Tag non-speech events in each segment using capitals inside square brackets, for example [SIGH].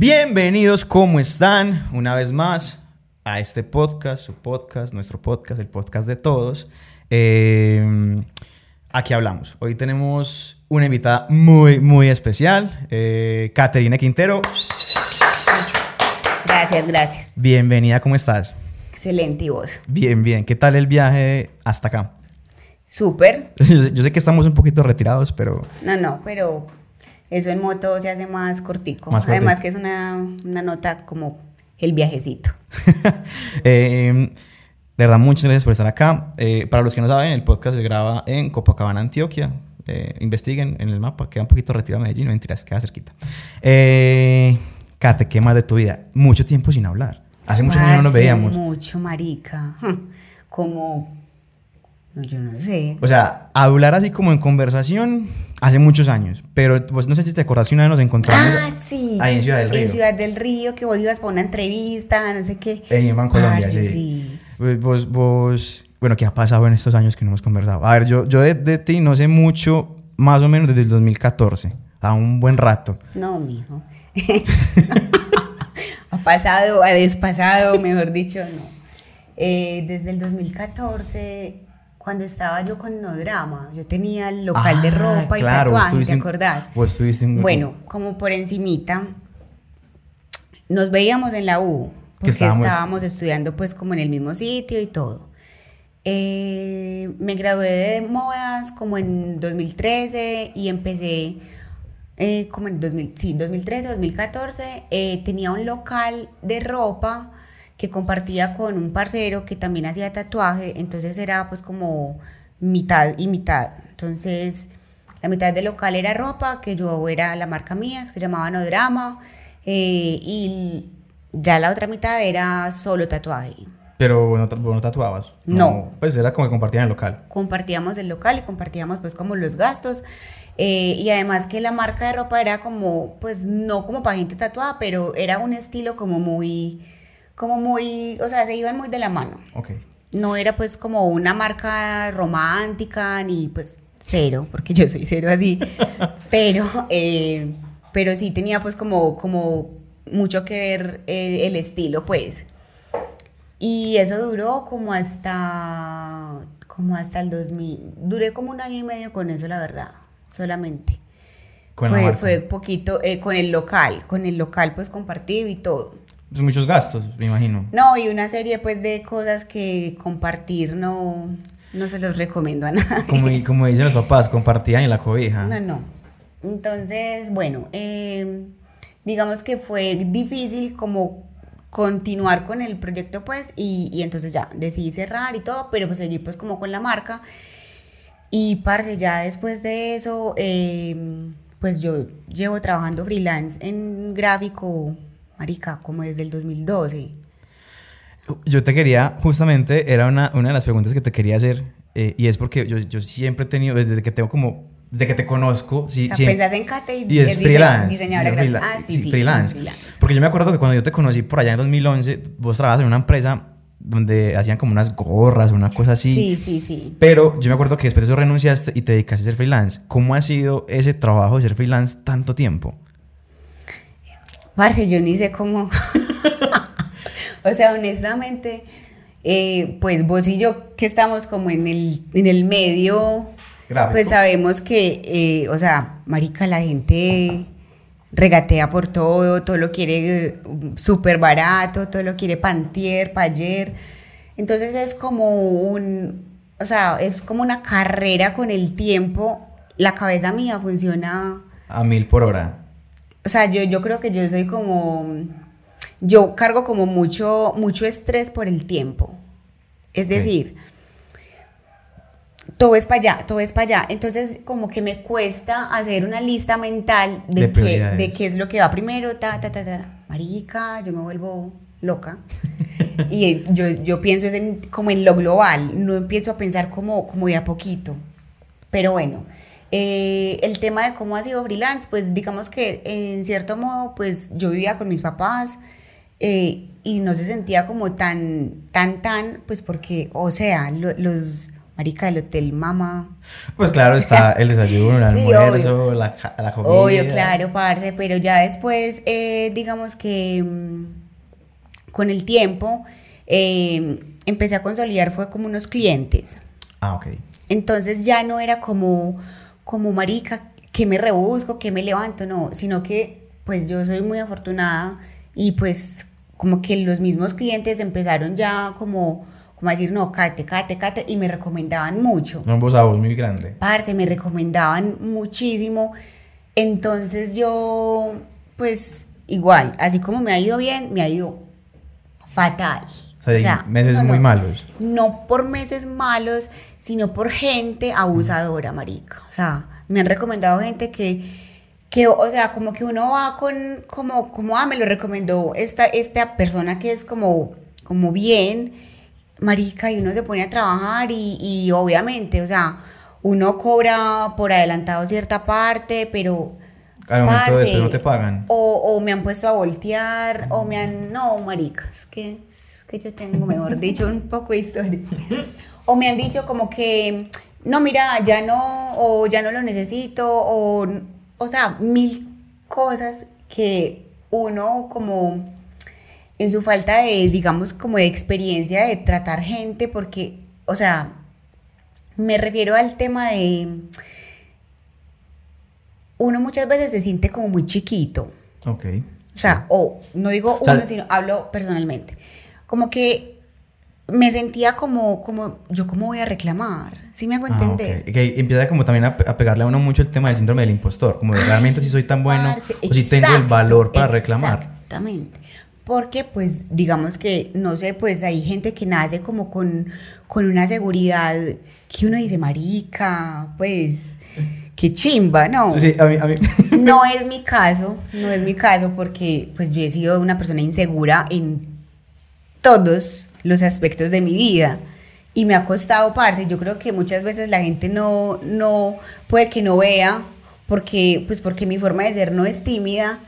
Bienvenidos, ¿cómo están? Una vez más a este podcast, su podcast, nuestro podcast, el podcast de todos. Eh, aquí hablamos. Hoy tenemos una invitada muy, muy especial, eh, Caterina Quintero. Gracias, gracias. Bienvenida, ¿cómo estás? Excelente, ¿y vos? Bien, bien. ¿Qué tal el viaje hasta acá? Súper. [LAUGHS] Yo sé, yo sé que estamos un poquito retirados, pero No, no, pero eso en moto se hace más cortico. Más Además cortico. que es una, una nota como el viajecito. [LAUGHS] Eh, de verdad, muchas gracias por estar acá. Eh, para los que no saben, el podcast se graba en Copacabana, Antioquia. Eh, investiguen en el mapa, queda un poquito retirado de Medellín, no mentiras, queda cerquita. Kate, ¿qué más de tu vida? Mucho tiempo sin hablar. Hace muchos años no nos veíamos. Mucho, marica. [LAUGHS] Como, yo no sé. O sea, hablar así como en conversación hace muchos años. Pero pues, no sé si te acordás que una vez nos encontramos Ah, sí. ahí en Ciudad del Río. En Ciudad del Río, que vos ibas para una entrevista, no sé qué. En Bancolombia, Parce, sí. sí. Vos, vos, vos- bueno, ¿qué ha pasado en estos años que no hemos conversado? A ver, yo, yo de, de ti no sé mucho, más o menos desde el 2014, a un buen rato. No, mijo. [LAUGHS] ha pasado, ha despasado, mejor dicho, no. Eh, desde el 2014, cuando estaba yo con No Drama, yo tenía el local de Ah, ropa y claro, tatuaje, ¿te acordás? vos estuviste en- Bueno, como por encimita, nos veíamos en la U, porque estábamos- estábamos... estudiando pues como en el mismo sitio y todo. Eh, me gradué de modas como en 2013 y empecé eh, como en 2000, sí, 2013, 2014. eh, tenía un local de ropa que compartía con un parcero que también hacía tatuaje, entonces era pues como mitad y mitad. Entonces la mitad del local era ropa, que yo era la marca mía, que se llamaba No Drama, eh, y ya la otra mitad era solo tatuaje. Pero no, vos no tatuabas. No. Pues era como que compartían el local. compartíamos el local y compartíamos pues como los gastos eh, y además que la marca de ropa era como pues no como para gente tatuada pero era un estilo como muy como muy o sea se iban muy de la mano. Ok. no era pues como una marca romántica ni pues cero porque yo soy cero así. [LAUGHS] Pero eh, pero sí tenía pues como como mucho que ver el, el estilo pues. Y eso duró como hasta como hasta el 2000 duré como un año y medio con eso la verdad solamente. Con fue, fue poquito eh, con el local con el local pues compartido y todo Son muchos gastos, me imagino. no, y una serie pues de cosas que compartir no, no se los recomiendo a [LAUGHS] nadie. Como, como dicen los papás, compartían en la cobija. No, no. Entonces, bueno, eh, digamos que fue difícil como continuar con el proyecto pues y, y entonces ya decidí cerrar y todo, pero pues seguí pues como con la marca. Y parce, ya después de eso, eh, pues yo llevo trabajando freelance en gráfico, marica, como desde el 2012. Yo te quería, justamente, era una, una de las preguntas que te quería hacer, eh, y es porque yo, yo siempre he tenido, desde que tengo como, desde que te conozco, sí, o sea, siempre- pensás en Kate y, y es freelance. diseñadora sí, gráfica. freela- Ah, sí, sí, freelance. freelance. Porque yo me acuerdo que cuando yo te conocí por allá en 2011, vos trabajabas en una empresa donde hacían como unas gorras, una cosa así. Sí, sí, sí. Pero yo me acuerdo que después de eso renunciaste y te dedicaste a ser freelance. ¿Cómo ha sido ese trabajo de ser freelance tanto tiempo? Parce, yo ni sé cómo. [LAUGHS] o sea, honestamente, eh, pues vos y yo que estamos como en el, en el medio, Gráfico. pues sabemos que, eh, o sea, marica, la gente regatea por todo, todo lo quiere eh, súper barato, todo lo quiere pantier, payer. Entonces es como un, o sea, es como una carrera con el tiempo. La cabeza mía funciona A mil por hora. O sea, yo, yo creo que yo soy como, yo cargo como mucho, mucho estrés por el tiempo. Es decir, todo es para allá, todo es para allá. Entonces, como que me cuesta hacer una lista mental De de, qué, de qué es lo que va primero, ta, ta, ta, ta. Marica, yo me vuelvo loca. [LAUGHS] y eh, yo, yo pienso en- como en lo global, no empiezo a pensar como, como de a poquito. Pero bueno, eh, el tema de cómo ha sido freelance, pues digamos que en cierto modo, pues yo vivía con mis papás eh, y no se sentía como tan, tan, tan, pues porque, o sea, lo- los, marica, el hotel Mama. Pues claro, está [LAUGHS] el desayuno, el Sí, almuerzo, la, ca- la comida. Obvio, claro, parce, pero ya después, eh, digamos que mm, con el tiempo eh, empecé a consolidar, fue como unos clientes. Ah, ok. Entonces ya no era como, como marica, que me rebusco, que me levanto, no, sino que pues yo soy muy afortunada y pues como que los mismos clientes empezaron ya como, como a decir, no, cate, cate, cate, y me recomendaban mucho. Un voz a voz muy grande. Parce, me recomendaban muchísimo. Entonces yo, pues igual, así como me ha ido bien, me ha ido fatal. O sea, meses muy malos. No por meses malos, sino por gente abusadora, marica. O sea, me han recomendado gente que, que o sea, como que uno va con, como, como, ah, me lo recomendó esta, esta persona que es como, como bien, marica, y uno se pone a trabajar y, y obviamente, o sea, uno cobra por adelantado cierta parte, pero... Al momento de después no te pagan. O, o me han puesto a voltear, o me han... No, marica, es que, es que yo tengo, mejor [LAUGHS] dicho, un poco de historia. O me han dicho como que, no, mira, ya no, o ya no lo necesito, o, o sea, mil cosas que uno como en su falta de, digamos, como de experiencia de tratar gente, porque, o sea, me refiero al tema de uno muchas veces se siente como muy chiquito. Ok. O sea, o no digo O sea, uno, sino hablo personalmente. Como que me sentía como, como, yo cómo voy a reclamar, ¿sí me hago Ah, entender? Que empieza como también a, pe- a pegarle a uno mucho el tema del síndrome del impostor. Como de realmente si soy tan bueno Parce, o si tengo el valor para reclamar. Exactamente. Porque, pues, digamos que, no sé, pues hay gente que nace como con, con una seguridad que uno dice, marica, pues, qué chimba, ¿no? Sí, sí, a mí, a mí- [LAUGHS] No es mi caso, no es mi caso porque pues yo he sido una persona insegura en todos los aspectos de mi vida y me ha costado parte. Yo creo que muchas veces la gente no, no puede que no vea porque pues porque mi forma de ser no es tímida.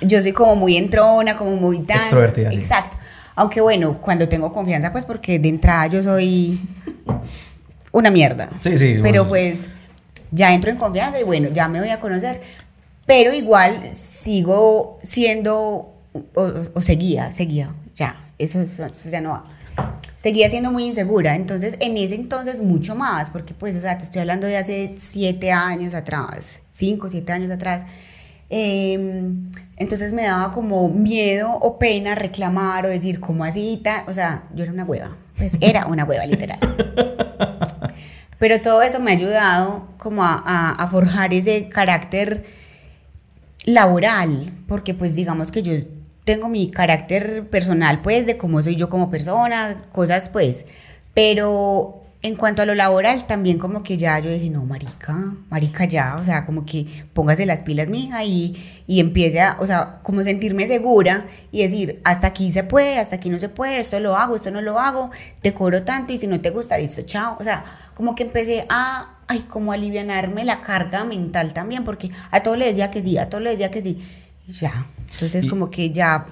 Yo soy como muy entrona, como muy tan Extrovertida, sí. Exacto. Aunque bueno, cuando tengo confianza pues porque de entrada yo soy una mierda. Sí, sí, Pero pues ya entro en confianza y bueno, ya me voy a conocer. Pero igual sigo siendo, o, o seguía, seguía, ya, eso, eso- eso ya no va. Seguía siendo muy insegura, entonces en ese entonces mucho más, porque pues, o sea, te estoy hablando de hace siete años atrás, cinco, siete años atrás. Eh, entonces me daba como miedo o pena reclamar o decir, ¿cómo así? ta-?" O sea, yo era una hueva, pues era una hueva literal. [LAUGHS] Pero todo eso me ha ayudado como a, forjar ese carácter laboral, porque pues digamos que yo tengo mi carácter personal pues de cómo soy yo como persona, cosas pues, pero en cuanto a lo laboral también como que ya yo dije, no, marica, marica ya, o sea, como que póngase las pilas, mija, y, y empiece a, o sea, como sentirme segura y decir, hasta aquí se puede, hasta aquí no se puede, esto lo hago, esto no lo hago, te cobro tanto y si no te gusta, listo, chao, o sea, como que empecé a, ay, como alivianarme la carga mental también, porque a todo le decía que sí, a todo le decía que sí, y ya, entonces Y- como que ya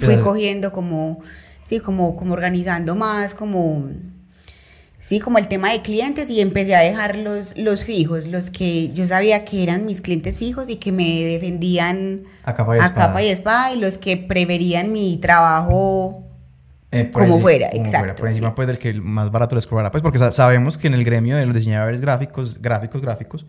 fui cogiendo como, sí, como, como organizando más, como, sí, como el tema de clientes y empecé a dejar los, los fijos, los que yo sabía que eran mis clientes fijos y que me defendían A capa y a espada. capa y espada y los que preverían mi trabajo Eh, Como enci- fuera, como exacto, Por encima, sí. pues, del que más barato les cobrará. Pues, porque sa- sabemos que en el gremio de los diseñadores gráficos, gráficos, gráficos,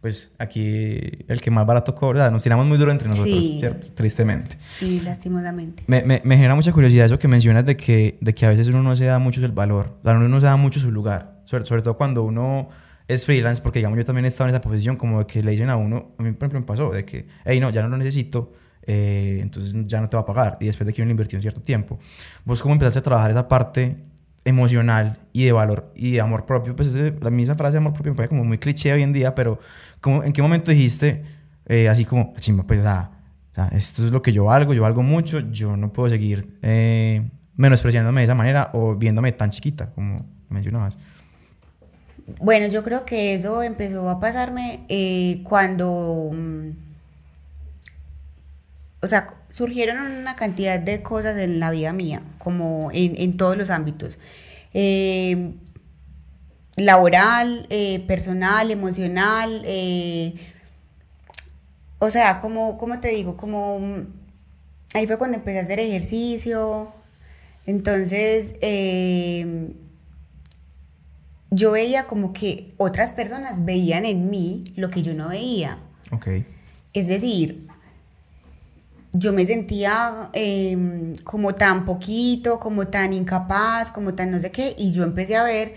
pues, aquí el que más barato cobra, o sea, nos tiramos muy duro entre nosotros, Sí. ¿cierto? Tristemente. Sí, lastimosamente. Me, me, me genera mucha curiosidad eso que mencionas de que, de que a veces uno no se da mucho el valor, o sea, uno no se da mucho su lugar, sobre, sobre todo cuando uno es freelance, porque digamos yo también he estado en esa posición como de que le dicen a uno, a mí por ejemplo me pasó, de que, hey, no, ya no lo necesito, eh, entonces ya no te va a pagar, y después de que uno invirtió un cierto tiempo. ¿Vos cómo empezaste a trabajar esa parte emocional y de valor y de amor propio? Pues ese- la misma frase de amor propio me parece como muy cliché hoy en día, pero ¿cómo, ¿en qué momento dijiste eh, así como, chimba, pues, o sea, o sea, esto es lo que yo valgo, yo valgo mucho, yo no puedo seguir eh, menospreciándome de esa manera o viéndome tan chiquita, como mencionabas. Bueno, yo creo que eso empezó a pasarme eh, cuando, mm, o sea, surgieron una cantidad de cosas en la vida mía, como en, en todos los ámbitos. Eh, laboral, eh, personal, emocional, eh, o sea, como, como te digo, como ahí fue cuando empecé a hacer ejercicio, entonces eh, yo veía como que otras personas veían en mí lo que yo no veía. Ok. Es decir, yo me sentía em, como tan poquito, como tan incapaz, como tan no sé qué, y yo empecé a ver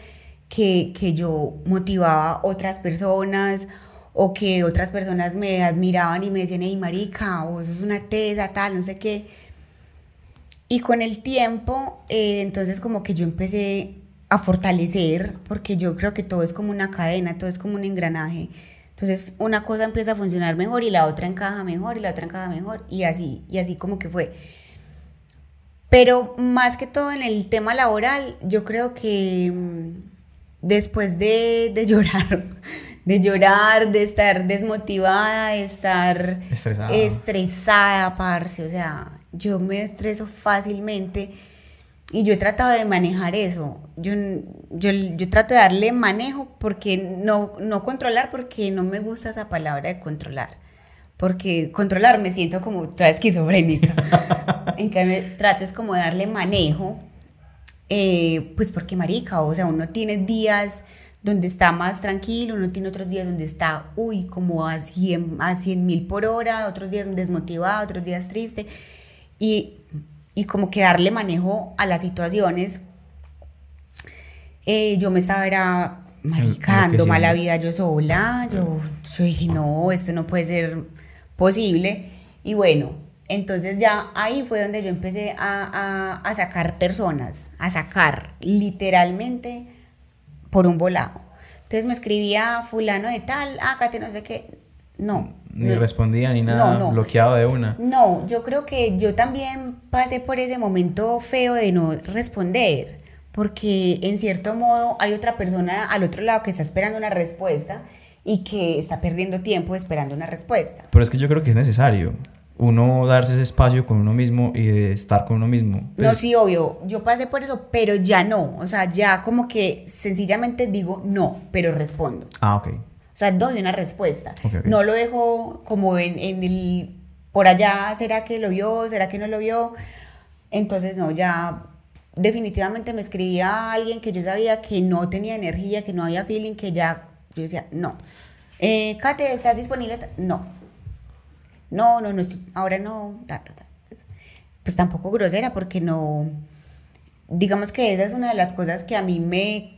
que, que yo motivaba a otras personas o que otras personas me admiraban y me decían, hey marica, o eso es una tesa, tal, no sé qué. Y con el tiempo, eh, entonces como que yo empecé a fortalecer, porque yo creo que todo es como una cadena, todo es como un engranaje. Entonces una cosa empieza a funcionar mejor y la otra encaja mejor y la otra encaja mejor y así, y así como que fue. Pero más que todo en el tema laboral, yo creo que mm, después de, de llorar, [LAUGHS] de llorar, de estar desmotivada, de estar Estresada. estresada, parce, o sea, yo me estreso fácilmente y yo he tratado de manejar eso. Yo, yo, yo trato de darle manejo porque no, no controlar, porque no me gusta esa palabra de controlar. Porque controlar me siento como toda esquizofrénica. [LAUGHS] en cambio, trato es como de darle manejo. eh, pues porque marica, o sea, uno tiene días donde está más tranquilo, uno tiene otros días donde está, uy, como a 100 a 100 mil por hora, otros días desmotivado, otros días triste. Y y como que darle manejo a las situaciones. Eh, yo me estaba era maricando mala vida yo sola, yo, yo dije, no, esto no puede ser posible. Y bueno, entonces ya ahí fue donde yo empecé a, a, a sacar personas, a sacar literalmente por un volado. Entonces me escribía fulano de tal, ah, Kate, no sé qué. No. Ni no, respondía ni nada, no, no. bloqueado de una. No, yo creo que yo también pasé por ese momento feo de no responder, porque en cierto modo hay otra persona al otro lado que está esperando una respuesta y que está perdiendo tiempo esperando una respuesta. Pero es que yo creo que es necesario uno darse ese espacio con uno mismo y de estar con uno mismo. No, sí, obvio, yo pasé por eso, pero ya no, o sea, ya como que sencillamente digo no, pero respondo. Ah, ok. O sea, doy una respuesta. No lo dejo como en, en el por allá, ¿será que lo vio? ¿Será que no lo vio? Entonces, no, ya definitivamente me escribía a alguien que yo sabía que no tenía energía, que no había feeling, que ya, yo decía, no. Eh, Kate, ¿estás disponible? No. No, no, no, estoy- ahora no. ta, ta, ta. Pues tampoco grosera, porque no. Digamos que esa es una de las cosas que a mí me,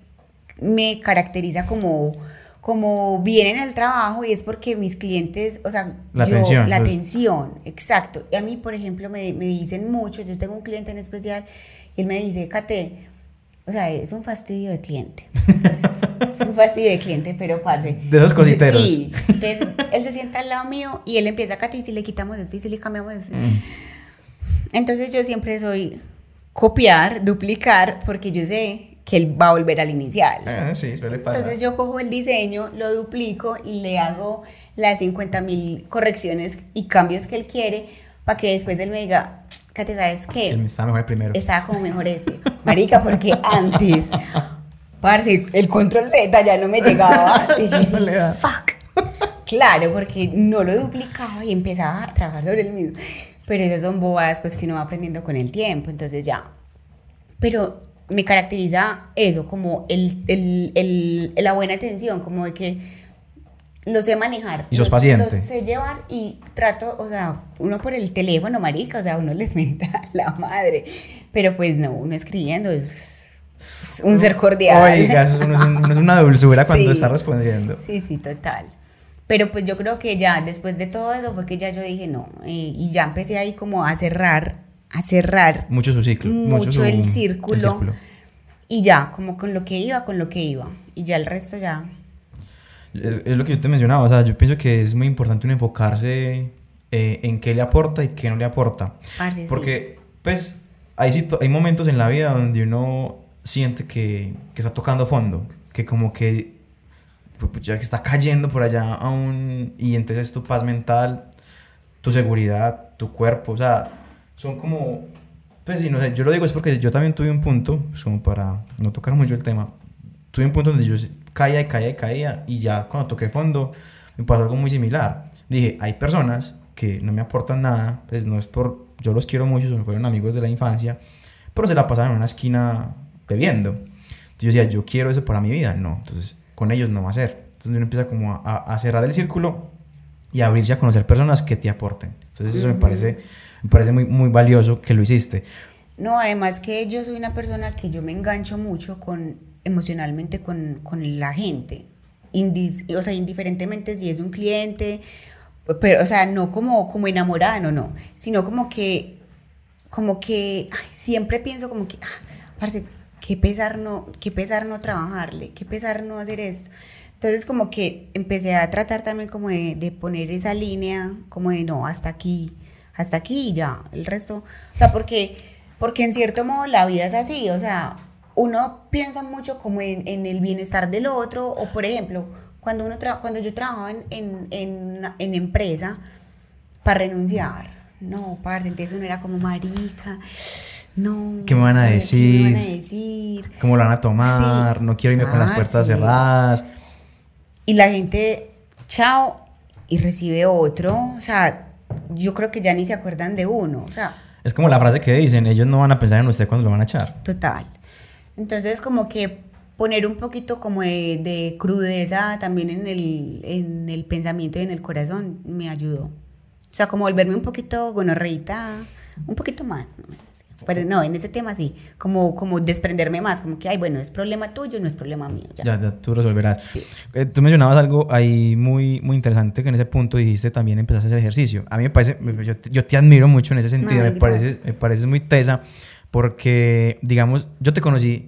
me caracteriza como, como bien en el trabajo y es porque mis clientes, o sea, La yo, atención, la pues. atención, exacto. Y a mí, por ejemplo, me, me dicen mucho, yo tengo un cliente en especial y él me dice, Kate, o sea, es un fastidio de cliente. Es, es un fastidio de cliente, pero parce. De esos cositeros. Sí. Entonces, él se sienta al lado mío y él empieza, Kate, y si le quitamos esto y si le cambiamos esto. Mm. Entonces yo siempre soy copiar, duplicar, porque yo sé que él va a volver al inicial. Ah, sí, suele pasar. Entonces yo cojo el diseño, lo duplico y le hago las 50 mil correcciones y cambios que él quiere para que después él me diga, Kate, ¿sabes qué? Él Está mejor el primero. Estaba como mejor este. Marica, porque antes, parce, el control Z ya no me llegaba. [LAUGHS] Y yo decía, fuck. Claro, porque no lo duplicaba y empezaba a trabajar sobre el mismo. Pero esas son bobadas pues que uno va aprendiendo con el tiempo, entonces ya. Pero me caracteriza eso, como el, el, el- la buena atención, como de que lo sé manejar. Y sos los- paciente. los sé llevar y trato, o sea, uno por el teléfono, marica, o sea, uno les [LAUGHS] menta la madre. Pero pues no, uno escribiendo es, es un ser cordial. Oiga, eso no es, una dulzura cuando Sí. está respondiendo. Sí, sí, total. Pero pues yo creo que ya después de todo eso fue que ya yo dije no. eh, y ya empecé ahí como a cerrar, a cerrar Mucho su ciclo. mucho, su- el, círculo, el círculo. Y ya, como con lo que iba, con lo que iba. Y ya el resto ya. Es, es lo que yo te mencionaba, o sea, yo pienso que es muy importante uno enfocarse eh, en qué le aporta y qué no le aporta. Parce, sí. Porque, pues, hay, hay momentos en la vida donde uno siente que, que está tocando fondo, que como que pues, ya que está cayendo por allá aún, y entonces tu paz mental, tu seguridad, tu cuerpo, o sea, son como, pues sí, no sé, yo lo digo es porque yo también tuve un punto, pues, como para no tocar mucho el tema, tuve un punto donde yo caía y caía y caía y ya cuando toqué fondo me pasó algo muy similar. Dije, hay personas que no me aportan nada, pues no es por, yo los quiero mucho, son fueron amigos de la infancia, pero se la pasaron en una esquina bebiendo. Entonces yo decía, yo quiero eso para mi vida, no, entonces con ellos no va a ser. Entonces uno empieza como a, a cerrar el círculo y abrirse a conocer personas que te aporten. Entonces eso me parece, me parece muy, muy valioso que lo hiciste. No, además que yo soy una persona que yo me engancho mucho con emocionalmente con, con la gente. Indis, o sea, indiferentemente si es un cliente, pero, o sea, no como, como enamorada, no, no, sino como que, como que siempre pienso como que, ah, parce, qué pesar no, qué pesar no trabajarle, qué pesar no hacer esto. Entonces como que empecé a tratar también como de, de, poner esa línea, como de no, hasta aquí, hasta aquí y ya, el resto, o sea, porque, porque en cierto modo la vida es así, o sea, uno piensa mucho como en, en, el bienestar del otro, o por ejemplo, cuando, uno cuando yo trabajaba en, en, en, empresa para renunciar, no, parce, entonces uno era como marica, no. ¿Qué me van a decir? ¿Qué me van a decir? ¿Cómo lo van a tomar? no quiero irme con las puertas cerradas. Y la gente, chao, y recibe otro, o sea, yo creo que ya ni se acuerdan de uno, o sea. Es como la frase que dicen, ellos no van a pensar en usted cuando lo van a echar. Total. Entonces, como que poner un poquito como de, de crudeza también en el, en el, pensamiento y en el corazón me ayudó. O sea, como volverme un poquito gonorreita, un poquito más. ¿no? Pero no, en ese tema sí, como, como desprenderme más, como que, ay, bueno, es problema tuyo, no es problema mío. Ya, ya, ya tú resolverás. Sí. Eh, tú mencionabas algo ahí muy, muy interesante que en ese punto dijiste también empezaste a hacer ejercicio. A mí me parece, yo, yo te admiro mucho en ese sentido, me, parece, me parece muy tesa porque, digamos, yo te conocí,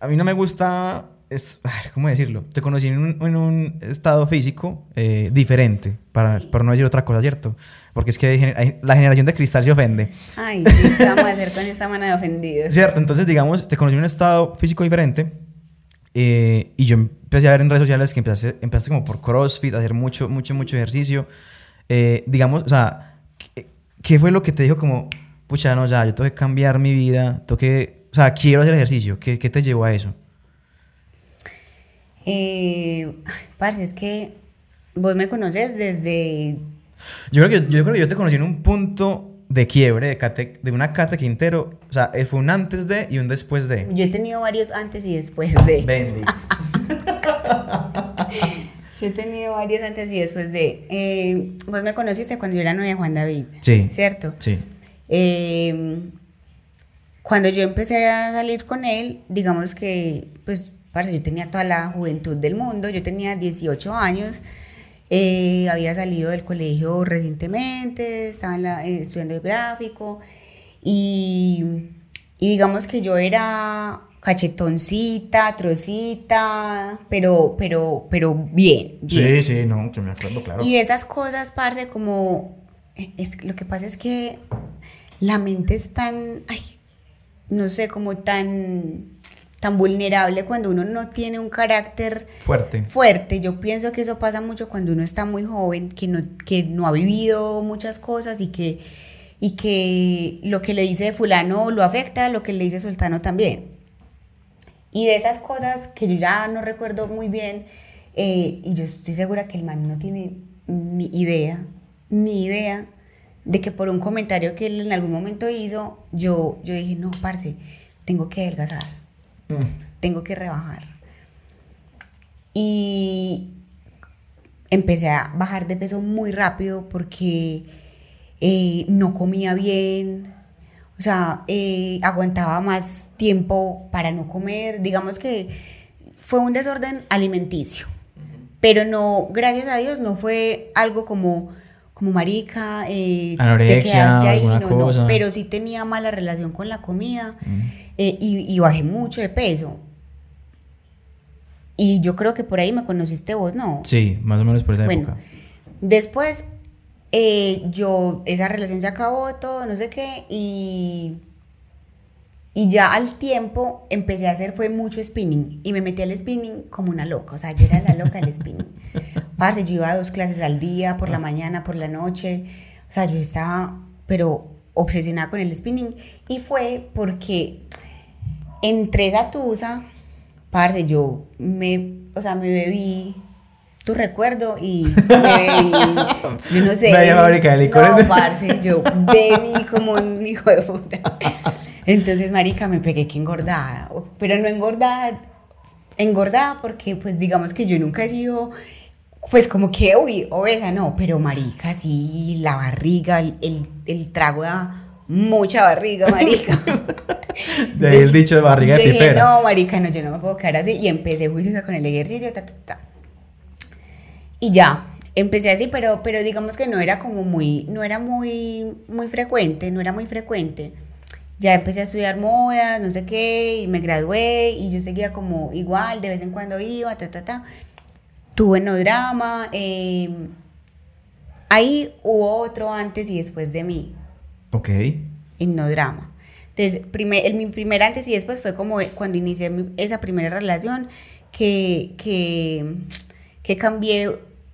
a mí no me gusta, es, ¿cómo decirlo? Te conocí en un, en un estado físico eh, diferente, para, para, no decir otra cosa, ¿cierto? Porque es que la generación de cristal se ofende. Ay, sí, ¿qué vamos a hacer con esa mano de ofendidos? [LAUGHS] Cierto, entonces, digamos, te conocí en un estado físico diferente eh, y yo empecé a ver en redes sociales que empezaste, empezaste como por CrossFit, a hacer mucho, mucho, mucho ejercicio. Eh, digamos, o sea, ¿qué, ¿qué fue lo que te dijo como pucha, no, ya, yo tengo que cambiar mi vida, tengo que, o sea, quiero hacer ejercicio. ¿Qué, qué te llevó a eso? Eh, parce, es que vos me conoces desde... Yo creo, que, yo creo que yo te conocí en un punto de quiebre de, de una Cate Quintero. O sea, fue un antes de y un después de. Yo he tenido varios antes y después de. Bendy. [LAUGHS] yo he tenido varios antes y después de. Eh, vos me conociste cuando yo era novia de Juan David. Sí. ¿Cierto? Sí. Eh, cuando yo empecé a salir con él, digamos que, pues, parce, yo tenía toda la juventud del mundo, yo tenía 18 años, eh, había salido del colegio recientemente, estaba en la, eh, estudiando gráfico y, y digamos que yo era cachetoncita, trocita, pero, pero, pero bien, bien. Sí, sí, no, que me acuerdo, claro. Y esas cosas, parce, como, es, lo que pasa es que la mente es tan, ay, no sé, como tan, tan vulnerable cuando uno no tiene un carácter fuerte. fuerte. Yo pienso que eso pasa mucho cuando uno está muy joven, que no, que no ha vivido muchas cosas y que, y que lo que le dice fulano lo afecta, lo que le dice sultano también. Y de esas cosas que yo ya no recuerdo muy bien, eh, y yo estoy segura que el man no tiene ni idea, ni idea de que por un comentario que él en algún momento hizo, yo, yo dije, no, parce, tengo que adelgazar, mm. tengo que rebajar. Y empecé a bajar de peso muy rápido porque eh, no comía bien, o sea, eh, aguantaba más tiempo para no comer, digamos que fue un desorden alimenticio, pero no, gracias a Dios, no fue algo como como marica, eh, te quedaste ahí, no, no, pero sí tenía mala relación con la comida eh, y, bajé mucho de peso. Y yo creo que por ahí me conociste vos, ¿no? Sí, más o menos por esa bueno, Después, eh, yo, esa relación se acabó, todo, no sé qué, y y ya al tiempo empecé a hacer fue mucho spinning y me metí al spinning como una loca, o sea, yo era la loca del spinning. [LAUGHS] Parce, yo iba a dos clases al día, por la mañana, por la noche, o sea, yo estaba, pero obsesionada con el spinning y fue porque entre esa tusa, parce, yo me, o sea, me bebí tu recuerdo y [LAUGHS] me bebí, yo no sé. Fábrica de licores. No, parce, yo bebí como un hijo de puta. Entonces, marica, me pegué que engordada, pero no engordada, engordada porque, pues, digamos que yo nunca he sido, pues, como que, uy, obesa, no, pero marica, sí, la barriga, el, el, el trago da mucha barriga, marica. [LAUGHS] De ahí el dicho de barriga de dije, pipera. no, marica, no, yo no me puedo quedar así. Y empecé juiciosa con el ejercicio, ta, ta, ta. Y ya, empecé así, pero, pero digamos que no era como muy, no era muy, muy frecuente, no era muy frecuente. Ya empecé a estudiar moda, no sé qué, y me gradué, y yo seguía como igual, de vez en cuando iba, ta, ta, ta. Tuve no drama, eh, ahí hubo otro antes y después de mí Ok. en no drama. Entonces, primer, el, mi primer antes y después fue como cuando inicié mi- esa primera relación que, que, que cambié,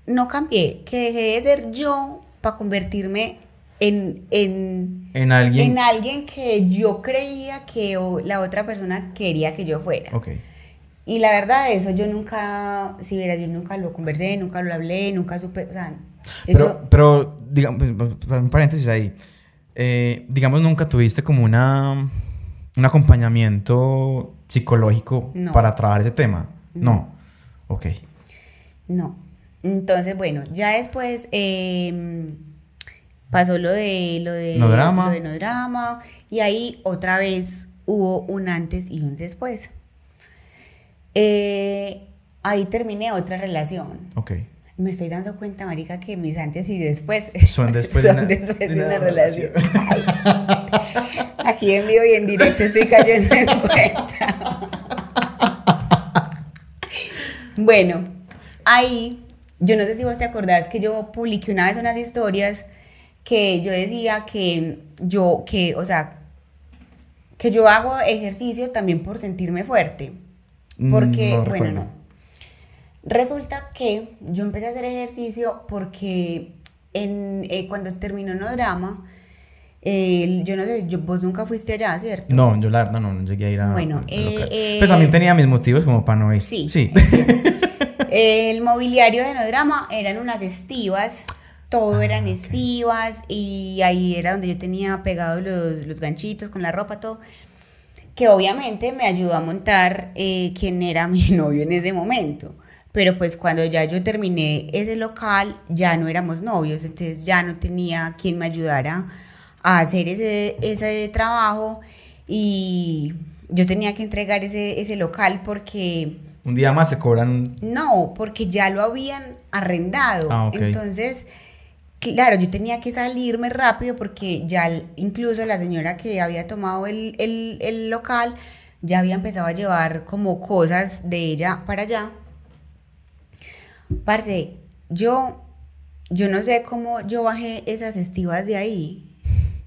no cambié, que dejé de ser yo para convertirme en, en, En alguien. en alguien que yo creía que o- la otra persona quería que yo fuera. Ok. Y la verdad, eso yo nunca, si verás, yo nunca lo conversé, nunca lo hablé, nunca supe, o sea, eso... Pero, pero digamos, pues, para un paréntesis ahí. Eh, digamos, nunca tuviste como una un acompañamiento psicológico No. para trabajar ese tema. No. Ok. No. Entonces, bueno, ya después eh, pasó lo de lo de No drama. lo de no drama y ahí otra vez hubo un antes y un después. Eh, ahí terminé otra relación. Ok. Me estoy dando cuenta, marica, que mis antes y después Son después [LAUGHS] de una- después de de una, una relación. Ay. Aquí en vivo y en directo estoy cayendo en [LAUGHS] cuenta. Bueno, ahí, yo no sé si vos te acordás que yo publiqué una vez unas historias que yo decía que yo, que, o sea, que yo hago ejercicio también por sentirme fuerte. Mm, Porque, no bueno, no. Resulta que yo empecé a hacer ejercicio porque en, eh, cuando terminó No Drama, eh, yo no sé, yo- vos nunca fuiste allá, ¿cierto? No, yo la verdad no, no llegué a ir a. Bueno, al eh, eh, pues también tenía mis motivos como para no ir. Sí. Sí. [LAUGHS] [LAUGHS] El mobiliario de No Drama eran unas estivas, todo Ah, eran ok. estivas y ahí era donde yo tenía pegados los, los ganchitos con la ropa, todo. Que obviamente me ayudó a montar eh, quien era mi [LAUGHS] novio en ese momento. Pero pues cuando ya yo terminé ese local, ya no éramos novios, entonces ya no tenía quien me ayudara a hacer ese, ese trabajo y yo tenía que entregar ese, ese local porque Un día más se cobran. no, porque ya lo habían arrendado. Ah, ok. Entonces, claro, yo tenía que salirme rápido porque ya incluso la señora que había tomado el, el- el local ya había empezado a llevar como cosas de ella para allá. Parce, yo, yo no sé cómo yo bajé esas estivas de ahí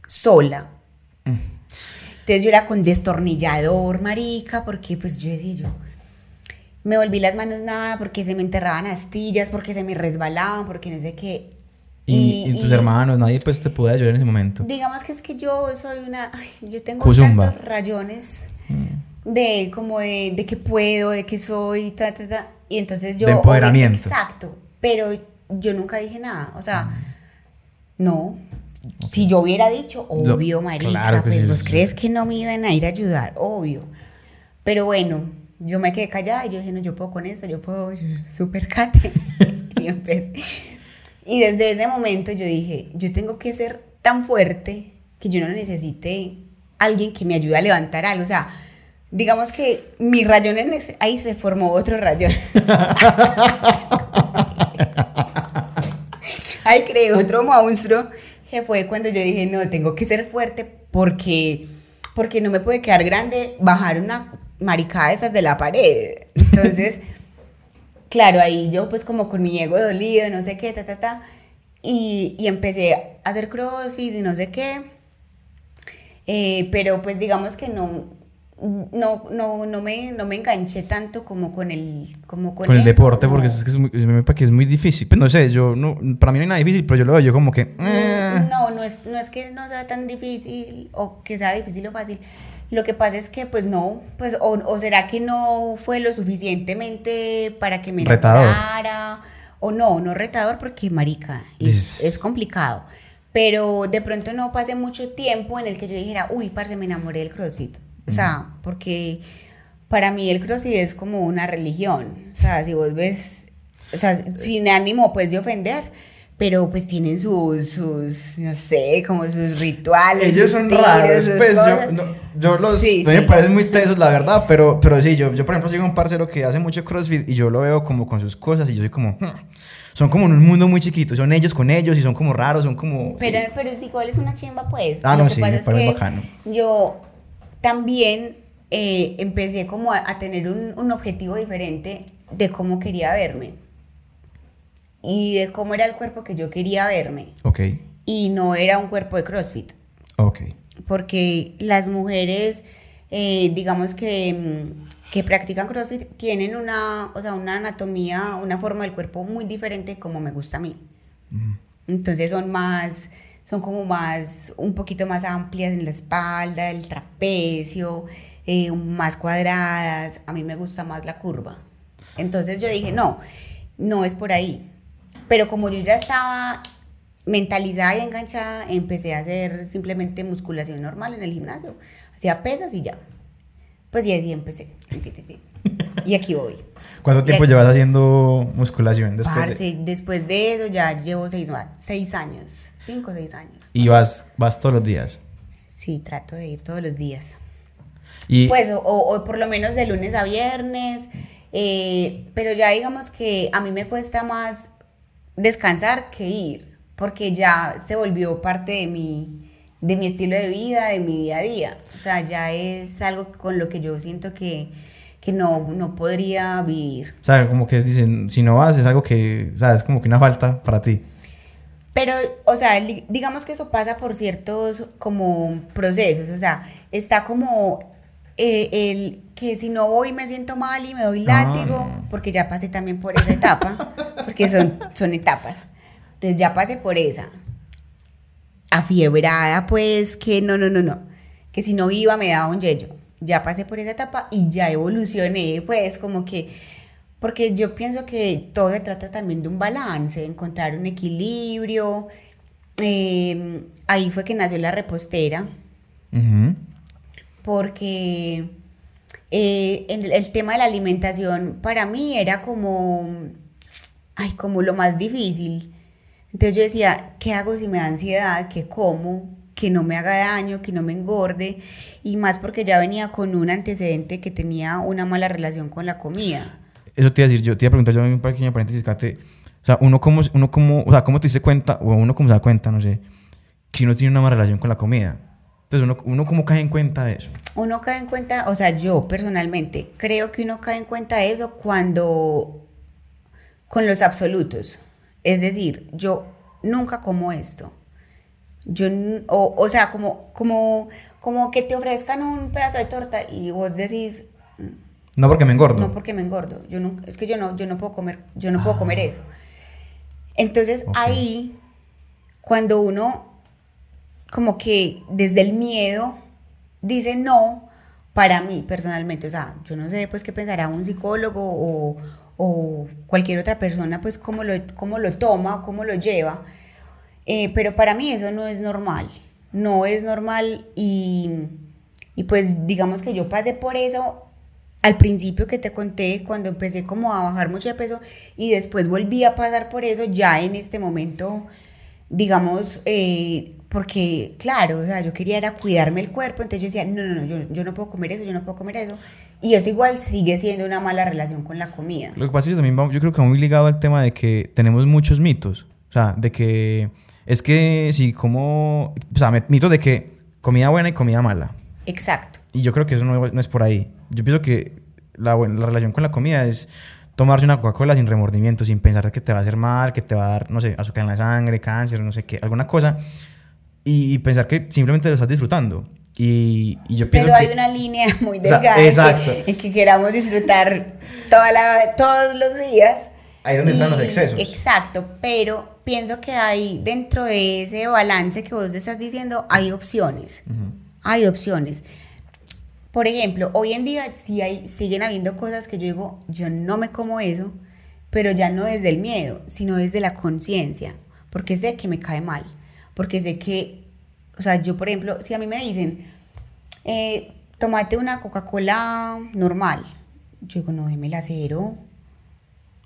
sola. Entonces yo era con destornillador, marica, porque pues yo decía yo, me volví las manos nada, porque se me enterraban astillas, porque se me resbalaban, porque no sé qué. Y, y tus y hermanos, nadie pues te pudo ayudar en ese momento. Digamos que es que yo soy una, ay, yo tengo tantos rayones Mm. de como de, de que puedo, de que soy, ta, ta, ta. Y entonces yo... De empoderamiento. Exacto, pero yo nunca dije nada, o Mm. sea, no. Si yo hubiera dicho, obvio, marica, claro pues sí, vos sí. crees que no me iban a ir a ayudar, obvio. Pero bueno, yo me quedé callada y yo dije, no, yo puedo con esto, yo puedo, super cate. [LAUGHS] y empecé. Y desde ese momento yo dije, yo tengo que ser tan fuerte que yo no necesite alguien que me ayude a levantar algo. O sea, digamos que mi rayón en ese- ahí se formó otro rayón. [LAUGHS] ahí creé otro monstruo que fue cuando yo dije, no, tengo que ser fuerte porque, porque no me puede quedar grande bajar una maricada de esas de la pared. Entonces... [LAUGHS] Claro, ahí yo pues como con mi ego dolido, no sé qué, ta, ta, ta. Y, y empecé a hacer crossfit y no sé qué. Eh, pero pues digamos que no, no, no, no, me, no me enganché tanto como con el, como con Con el eso, deporte, no. porque eso es que es muy, que es muy difícil. Pues no sé, yo no, para mí no hay nada difícil, pero yo lo veo yo como que. eh, No, no es, no es que no sea tan difícil o que sea difícil o fácil. Lo que pasa es que, pues no, pues, o, o será que no fue lo suficientemente para que me Retador. enamorara, o no, no retador porque, marica, es, Es- es complicado. Pero de pronto no pasé mucho tiempo en el que yo dijera, uy, parce, me enamoré del CrossFit. O sea, porque para mí el CrossFit es como una religión. O sea, si vos ves, o sea, sin ánimo pues de ofender, pero pues tienen sus, sus no sé, como sus rituales. Ellos sus son tiros, raros, pues yo, no, yo los, Sí, a mí me sí. parecen muy tesos, la verdad, pero, pero sí, yo, yo por ejemplo sigo un parcero que hace mucho CrossFit y yo lo veo como con sus cosas y yo soy como, "Hmm". son como en un mundo muy chiquito, son ellos con ellos y son como raros, son como... Pero, sí. pero es igual es una chimba, pues. Ah, Lo no, que sí, pasa me es que bacano. yo también eh, empecé como a, a tener un, un objetivo diferente de cómo quería verme. Y de cómo era el cuerpo que yo quería verme. Ok, Y no era un cuerpo de CrossFit. ok. Porque las mujeres, eh, digamos que, mm, que practican CrossFit, tienen una, o sea, una anatomía, una forma del cuerpo muy diferente como me gusta a mí. Entonces son más, son como más, un poquito más amplias en la espalda, el trapecio, eh, más cuadradas. A mí me gusta más la curva. Entonces yo dije, no, no es por ahí. Pero como yo ya estaba mentalizada y enganchada, empecé a hacer simplemente musculación normal en el gimnasio. Hacía pesas y ya. Pues y así empecé. Y aquí voy. ¿Cuánto tiempo llevas haciendo musculación después de- Parce, después de eso ya llevo seis, seis años, cinco o seis años. Y vas, vas todos los días. Sí, trato de ir todos los días. Y, Pues, o, o- por lo menos de lunes a viernes, eh, pero ya digamos que a mí me cuesta más descansar que ir, porque ya se volvió parte de mi, de mi estilo de vida, de mi día a día. O sea, ya es algo con lo que yo siento que, que no, no podría vivir. o sea, como que dicen, si no vas es algo que, o sea, es como que una falta para ti. Pero, o sea, digamos que eso pasa por ciertos como procesos, o sea, está como eh, el que si no voy me siento mal y me doy Ah. látigo, porque ya pasé también por esa etapa, porque son, son etapas. Entonces ya pasé por esa. Afiebrada, pues, que no, no, no, no. Que si no iba me daba un yello. Ya pasé por esa etapa y ya evolucioné, pues, como que porque yo pienso que todo se trata también de un balance, de encontrar un equilibrio. Eh, ahí fue que nació la repostera, porque eh, en el tema de la alimentación para mí era como, ay, como lo más difícil. Entonces yo decía, ¿qué hago si me da ansiedad? ¿Qué como? Que no me haga daño, que no me engorde. Y más porque ya venía con un antecedente que tenía una mala relación con la comida. Eso te iba a decir, yo te iba a preguntar yo un pequeño paréntesis, Kate. O sea, uno cómo, uno cómo, o sea, ¿cómo te diste cuenta, o uno cómo se da cuenta, no sé, que uno tiene una mala relación con la comida? Entonces, uno, uno cómo cae en cuenta de eso. Uno cae en cuenta, o sea, yo personalmente creo que uno cae en cuenta de eso cuando con los absolutos. Es decir, yo nunca como esto. Yo, o, o sea, como, como, como que te ofrezcan un pedazo de torta y vos decís, No porque me engordo. no porque me engordo. Yo no, es que yo no, yo no puedo comer, yo no puedo comer eso. Entonces ahí, cuando uno como que desde el miedo dice no, para mí personalmente, o sea, yo no sé pues qué pensará un psicólogo o, o cualquier otra persona, pues cómo lo, cómo lo toma cómo lo lleva, eh, pero para mí eso no es normal, no es normal y, y pues digamos que yo pasé por eso al principio que te conté, cuando empecé como a bajar mucho de peso y después volví a pasar por eso ya en este momento, digamos, eh, porque claro, o sea, yo quería era cuidarme el cuerpo, entonces yo decía, no, no, no, yo, yo no puedo comer eso, yo no puedo comer eso. Y eso igual sigue siendo una mala relación con la comida. Lo que pasa es que también va- yo creo que va muy ligado al tema de que tenemos muchos mitos. O sea, de que es que si como... O sea, mitos de que comida buena y comida mala. Exacto. Y yo creo que eso no, no es por ahí. Yo pienso que la, la relación con la comida es tomarse una Coca-Cola sin remordimiento, sin pensar que te va a hacer mal, que te va a dar, no sé, azúcar en la sangre, cáncer, no sé qué, alguna cosa. Y pensar que simplemente lo estás disfrutando. Y, y yo pienso Pero hay que- una línea [LAUGHS] muy O sea, delgada en que, en que queramos disfrutar toda la, todos los días. Ahí es donde entran los Y- excesos. Exacto, pero pienso que hay dentro de ese balance que vos estás diciendo, hay opciones. Ujú. Hay opciones. Por ejemplo, hoy en día sí hay, siguen habiendo cosas que yo digo, yo no me como eso, pero ya no desde el miedo, sino desde la conciencia, porque sé que me cae mal, porque sé que, o sea, yo por ejemplo, si a mí me dicen, eh, tomate una Coca-Cola normal, yo digo, no, déme la cero.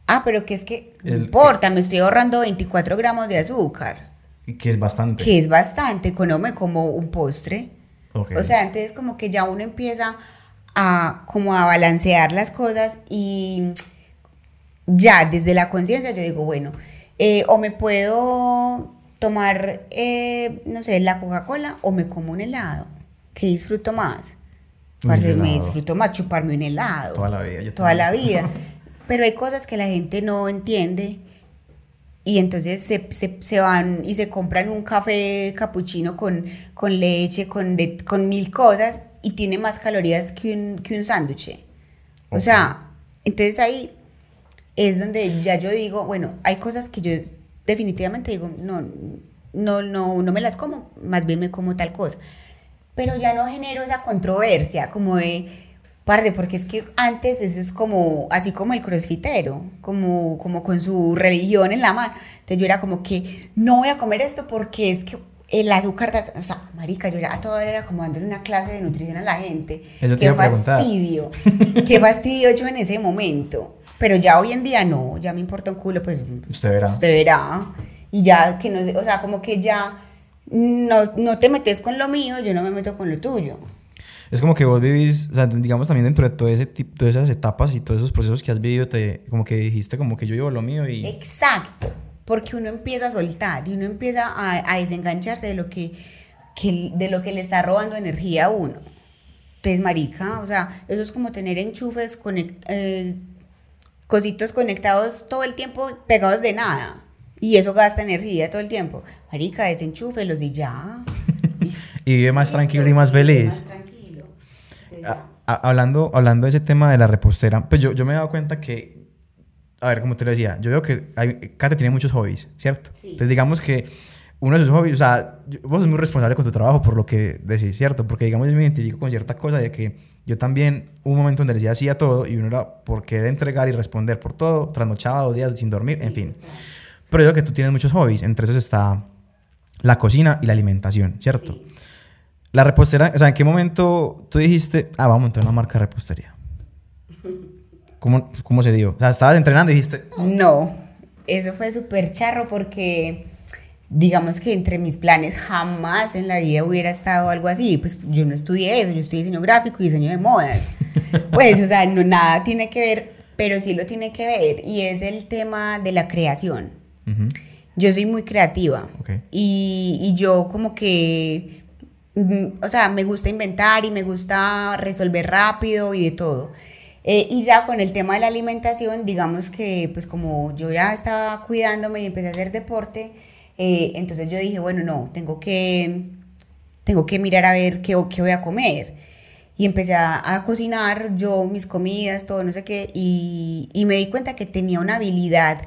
Ah, pero que es que no importa, me estoy ahorrando 24 gramos de azúcar. Que es bastante. Que es bastante, económico como un postre. O sea, entonces como que ya uno empieza a como a balancear las cosas y ya desde la conciencia yo digo, bueno, eh, o me puedo tomar, eh, no sé, la Coca-Cola o me como un helado. ¿Qué disfruto más? Parce, me disfruto más chuparme un helado. Toda la vida. toda la vida. [LAUGHS] Pero hay cosas que la gente no entiende y entonces se, se, se, van y se compran un café capuchino con, con leche, con, con mil cosas y tiene más calorías que un, que un sándwich. O sea, entonces ahí es donde ya yo digo, bueno, hay cosas que yo definitivamente digo, no, no, no, no me las como, más bien me como tal cosa. Pero ya no genero esa controversia como de Parce, porque es que antes eso es como, así como el crossfitero, como, como con su religión en la mano. Entonces yo era como que no voy a comer esto porque es que el azúcar, o sea, marica, yo era a toda hora era como dándole una clase de nutrición a la gente. Eso qué fastidio, [LAUGHS] qué fastidio yo en ese momento. Pero ya hoy en día no, ya me importa un culo, pues usted verá. Usted verá. Y ya que no, o sea, como que ya no, no te metes con lo mío, yo no me meto con lo tuyo es como que vos vivís, o sea, digamos también dentro de todo ese tipo, todas esas etapas y todos esos procesos que has vivido, te, como que dijiste como que yo vivo lo mío y... Exacto, porque uno empieza a soltar y uno empieza a, a desengancharse de lo que, que, de lo que le está robando energía a uno. Entonces, marica, o sea, eso es como tener enchufes, eh, cositos conectados todo el tiempo pegados de nada. Y eso gasta energía todo el tiempo. Marica, desenchúfelos y ya. [LAUGHS] y vive más tranquilo y más feliz hablando, hablando de ese tema de la repostera, pues yo, yo me he dado cuenta que, a ver, como te lo decía, yo veo que hay, Kate tiene muchos hobbies, ¿cierto? Entonces digamos que uno de sus hobbies, o sea, vos sos muy responsable con tu trabajo por lo que decís, ¿cierto? Porque digamos yo me identifico con cierta cosa de que yo también hubo un momento donde decía hacía todo y uno era porque de entregar y responder por todo, trasnochaba dos días sin dormir, en fin. Pero yo veo que tú tienes muchos hobbies, entre esos está la cocina y la alimentación, ¿cierto? La repostera, o sea, ¿en qué momento tú dijiste, ah, vamos a montar una marca de repostería? ¿Cómo, cómo se dio? O sea, estabas entrenando y dijiste... No, eso fue súper charro porque digamos que entre mis planes jamás en la vida hubiera estado algo así. Pues yo no estudié eso, yo estudié diseño gráfico y diseño de modas. [LAUGHS] Pues, o sea, no, nada tiene que ver, pero sí lo tiene que ver y es el tema de la creación. Yo soy muy creativa y, y yo como que o sea, me gusta inventar y me gusta resolver rápido y de todo. Eh, y ya con el tema de la alimentación, digamos que pues como yo ya estaba cuidándome y empecé a hacer deporte, eh, entonces yo dije, bueno, no, tengo que, tengo que mirar a ver qué, qué voy a comer. Y empecé a, cocinar yo mis comidas, todo, no sé qué, y me di cuenta que tenía una habilidad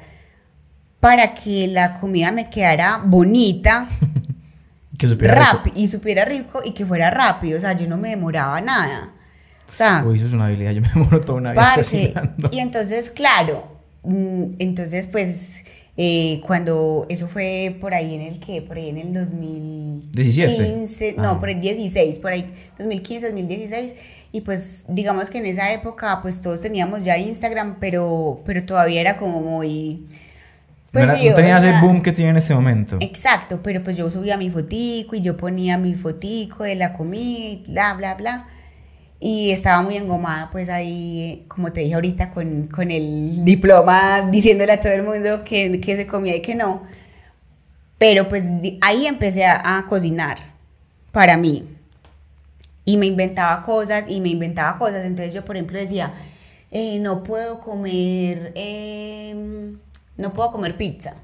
para que la comida me quedara bonita [LAUGHS] Que supiera rico. Y supiera rico y que fuera rápido. O sea, yo no me demoraba nada. O sea. Uy, eso es una habilidad. Yo me demoro toda una vida. y entonces, claro. Mm, entonces, pues. Eh, cuando eso fue por ahí en el que, por ahí en el 2015, no, ah. por el 16, por ahí 2015, 2016, y pues digamos que en esa época pues todos teníamos ya Instagram, pero, pero todavía era como muy, pues no, sí, tenías el boom que tiene en este momento. Exacto, pero pues yo subía mi fotico y yo ponía mi fotico de la comida y bla, bla, bla. Y estaba muy engomada, pues ahí, como te dije ahorita, con, con el diploma diciéndole a todo el mundo que, que, se comía y que no. Pero pues ahí empecé a, cocinar para mí. Y me inventaba cosas y me inventaba cosas. Entonces yo, por ejemplo, decía, eh, no puedo comer... Eh, no puedo comer pizza.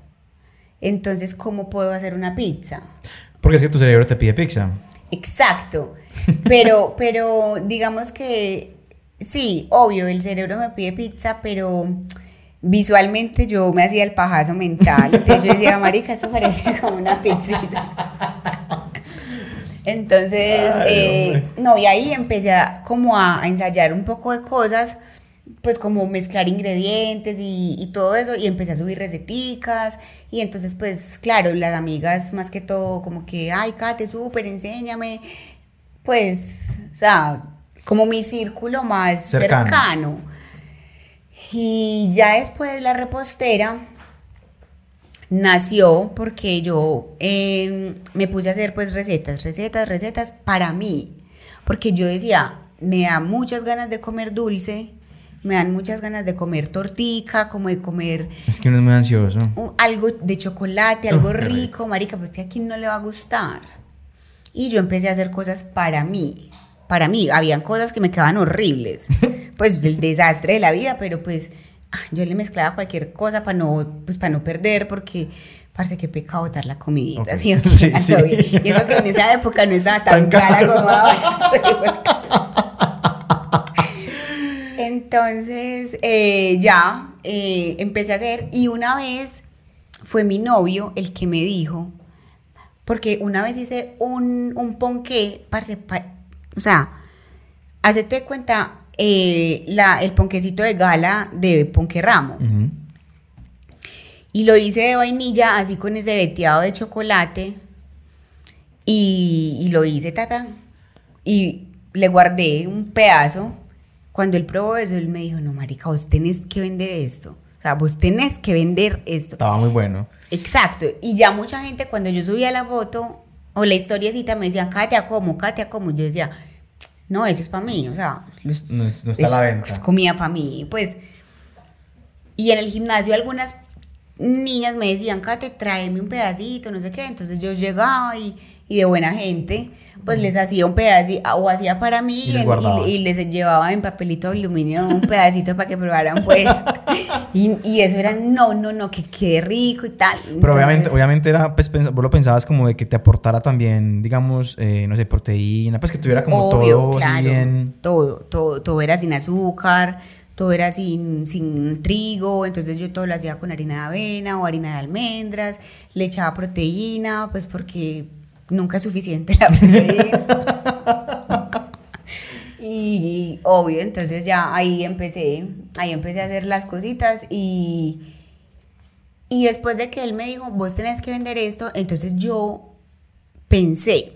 Entonces, ¿cómo puedo hacer una pizza? Porque es que tu cerebro te pide pizza. Exacto. [LAUGHS] Pero, pero digamos que sí, obvio, el cerebro me pide pizza, pero visualmente yo me hacía el pajazo mental. Entonces yo decía, marica, esto parece como una pizzita. [LAUGHS] Entonces, Ay, eh, no, y ahí empecé a, como a, a ensayar un poco de cosas, pues como mezclar ingredientes y, y todo eso, y empecé a subir receticas, y entonces, pues, claro, las amigas más que todo, como que, ay, Kate, súper, enséñame, pues, o sea, como mi círculo más Cercano. cercano. Y ya después la repostera nació porque yo eh, me puse a hacer pues recetas, recetas, recetas para mí. Porque yo decía, me da muchas ganas de comer dulce, me dan muchas ganas de comer tortica, como de comer Es que uno es muy ansioso. algo de chocolate, algo rico. marica, pues que a quién no le va a gustar. Y yo empecé a hacer cosas para mí, para mí, habían cosas que me quedaban horribles, [LAUGHS] pues del desastre de la vida, pero pues ah, yo le mezclaba cualquier cosa para no, pues para no perder, porque parece que pecado botar la comidita. ¿sí? [LAUGHS] Sí, sí. Y eso que en esa época no estaba Tan tan, cara como ahora. [LAUGHS] Entonces, eh, ya eh, empecé a hacer y una vez fue mi novio el que me dijo, porque una vez hice un, un ponqué, parce, pa- o sea, hacete cuenta eh, la, el ponquecito de gala de Ponqué Ramo. Y lo hice de vainilla, así con ese veteado de chocolate. Y, y lo hice, tata. Y le guardé un pedazo. Cuando él probó eso, él me dijo, no, marica, vos tenés que vender esto. O sea, vos tenés que vender esto. Estaba muy bueno. Exacto. Y ya mucha gente, cuando yo subía la foto o la historiecita, me decían, Katia, ¿cómo? Katia, ¿cómo? Yo decía, no, eso es para mí. O sea, los- No, es- no está la venta. es comida para mí. Pues, y en el gimnasio algunas niñas me decían, Kate, tráeme un pedacito, no sé qué. Entonces yo llegaba y, y de buena gente, pues les hacía un pedacito, o hacía para mí Y les en- guardabas. y- y les llevaba en papelito de aluminio un pedacito para que probaran, pues. [LAUGHS] y, y eso era, no, no, no, que quede rico y tal. Pero obviamente, Entonces, obviamente era, pues, vos lo pensabas como de que te aportara también, digamos, eh, no sé, proteína, pues que tuviera como Obvio, todo claro, bien. Todo, todo, todo era sin azúcar, todo era sin, sin trigo, entonces yo todo lo hacía con harina de avena o harina de almendras, le echaba proteína, pues porque nunca es suficiente la proteína. [LAUGHS] y obvio, entonces ya ahí empecé, ahí empecé a hacer las cositas y, y después de que él me dijo, vos tenés que vender esto, entonces yo pensé,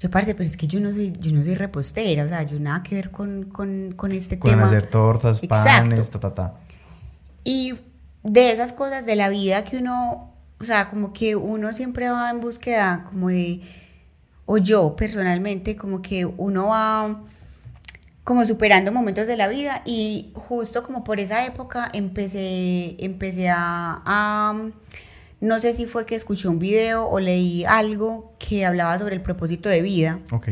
yo parce, pero es que yo no soy, yo no soy repostera, o sea, yo nada que ver con, con, con este Con tema. hacer tortas, Exacto. panes, ta, ta, ta. Y de esas cosas de la vida que uno, o sea, como que uno siempre va en búsqueda como de, o yo personalmente, como que uno va como superando momentos de la vida y justo como por esa época empecé, empecé a, a- no sé si fue que escuché un video o leí algo que hablaba sobre el propósito de vida Ok.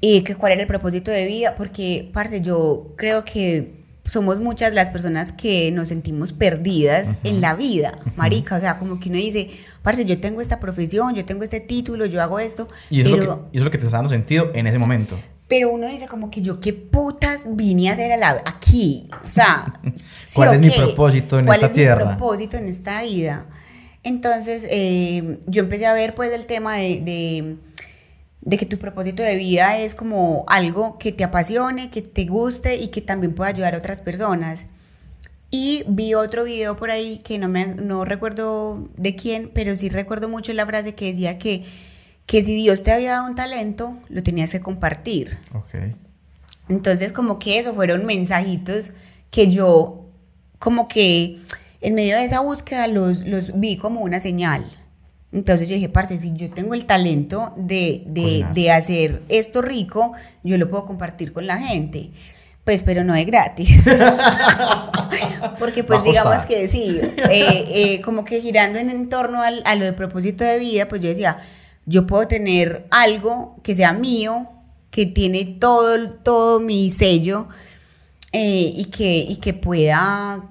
y que cuál era el propósito de vida, porque, parce, yo creo que somos muchas las personas que nos sentimos perdidas en la vida, marica, o sea, como que uno dice, parce, yo tengo esta profesión, yo tengo este título, yo hago esto, Y eso, pero, es lo que, y eso es lo que te está dando sentido en ese momento. pero uno dice como que yo qué putas vine a hacer a la, aquí, o sea, [LAUGHS] ¿sí ¿Cuál es mi propósito en ¿Cuál esta es tierra? mi propósito en esta vida? Entonces, eh, yo empecé a ver pues el tema de, de, de que tu propósito de vida es como algo que te apasione, que te guste y que también pueda ayudar a otras personas. Y vi otro video por ahí que no, me, no recuerdo de quién, pero sí recuerdo mucho la frase que decía que, que si Dios te había dado un talento, lo tenías que compartir. Ok. Entonces, como que eso fueron mensajitos que yo, como que en medio de esa búsqueda, los, los vi como una señal. Entonces yo dije, parce, si yo tengo el talento de, de, de hacer esto rico, yo lo puedo compartir con la gente. Pues, pero no es gratis. [LAUGHS] Porque, pues, digamos que sí, eh, eh, como que girando en, en torno al- a lo de propósito de vida, pues yo decía, yo puedo tener algo que sea mío, que tiene todo, todo mi sello eh, y, que, y que pueda,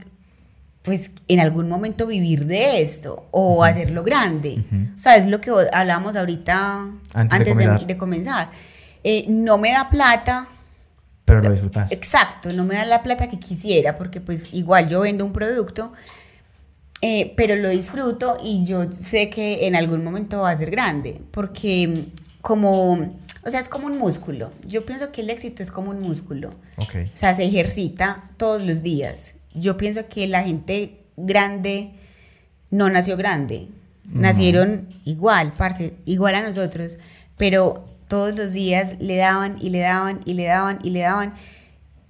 pues, en algún momento vivir de esto o hacerlo grande. O sea, es lo que hablamos ahorita Antes de antes, de, comenzar. de comenzar. Eh, no me da plata, Pero lo disfrutas. Exacto, no me da la plata que quisiera porque pues igual yo vendo un producto, eh, pero lo disfruto y yo sé que en algún momento va a ser grande, porque como, o sea, es como un músculo. Yo pienso que el éxito es como un músculo. Ok. O sea, se ejercita todos los días. Yo pienso que la gente grande no nació grande. Nacieron igual, parce, igual a nosotros, pero todos los días le daban y le daban y le daban y le daban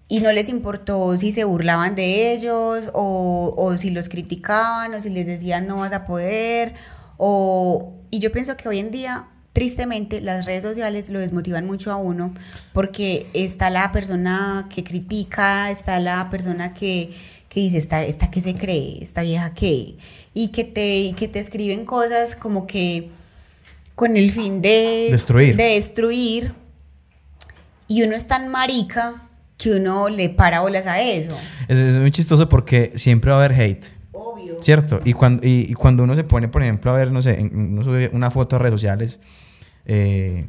y no les importó si se burlaban de ellos o, o si los criticaban o si les decían no vas a poder o y yo pienso que hoy en día tristemente las redes sociales lo desmotivan mucho a uno porque está la persona que critica, está la persona que, que dice, esta, esta que se cree, esta vieja que, y que te, y que te escriben cosas como que con el fin de Destruir. de destruir y uno es tan marica que uno le para bolas a eso. Es, es muy chistoso porque siempre va a haber hate. Obvio. ¿Cierto? Y cuando, y, y cuando uno se pone, por ejemplo, a ver, no sé, uno sube una foto a redes sociales, eh,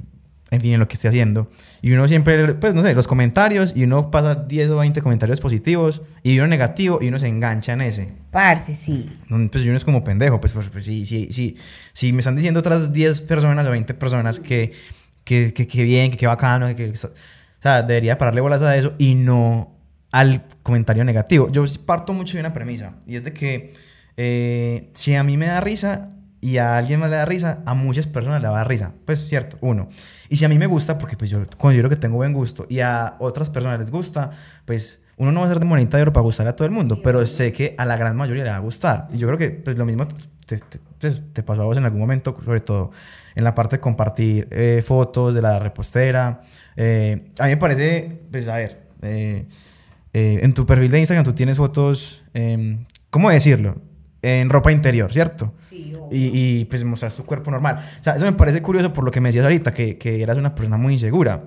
en fin, en lo que esté haciendo, y uno siempre, pues no sé, los comentarios, y uno pasa 10 o 20 comentarios positivos, y uno negativo, y uno se engancha en ese. Parce, sí. Pues uno es como pendejo, pues, pues, pues, si, si, si, si me están diciendo otras 10 personas o 20 personas que, que, que, que bien, que qué bacano, que, que o sea, debería pararle bolas a eso y no al comentario negativo. Yo parto mucho de una premisa y es de que eh, si a mí me da risa y a alguien más le da risa, a muchas personas le va a dar risa. Pues cierto, uno. Y si a mí me gusta, porque pues yo considero que tengo buen gusto y a otras personas les gusta, pues uno no va a ser de monita de oro para gustarle a todo el mundo, pero sé que a la gran mayoría le va a gustar. Y yo creo que pues lo mismo te, te- pues, te pasó a vos en algún momento, sobre todo en la parte de compartir eh, fotos de la repostera. Eh, a mí me parece, pues a ver, eh, eh, en tu perfil de Instagram tú tienes fotos, em, ¿cómo decirlo? En ropa interior, ¿cierto? Sí, Y, y, pues mostras tu cuerpo normal. O sea, eso me parece curioso por lo que me decías ahorita, que, que eras una persona muy insegura.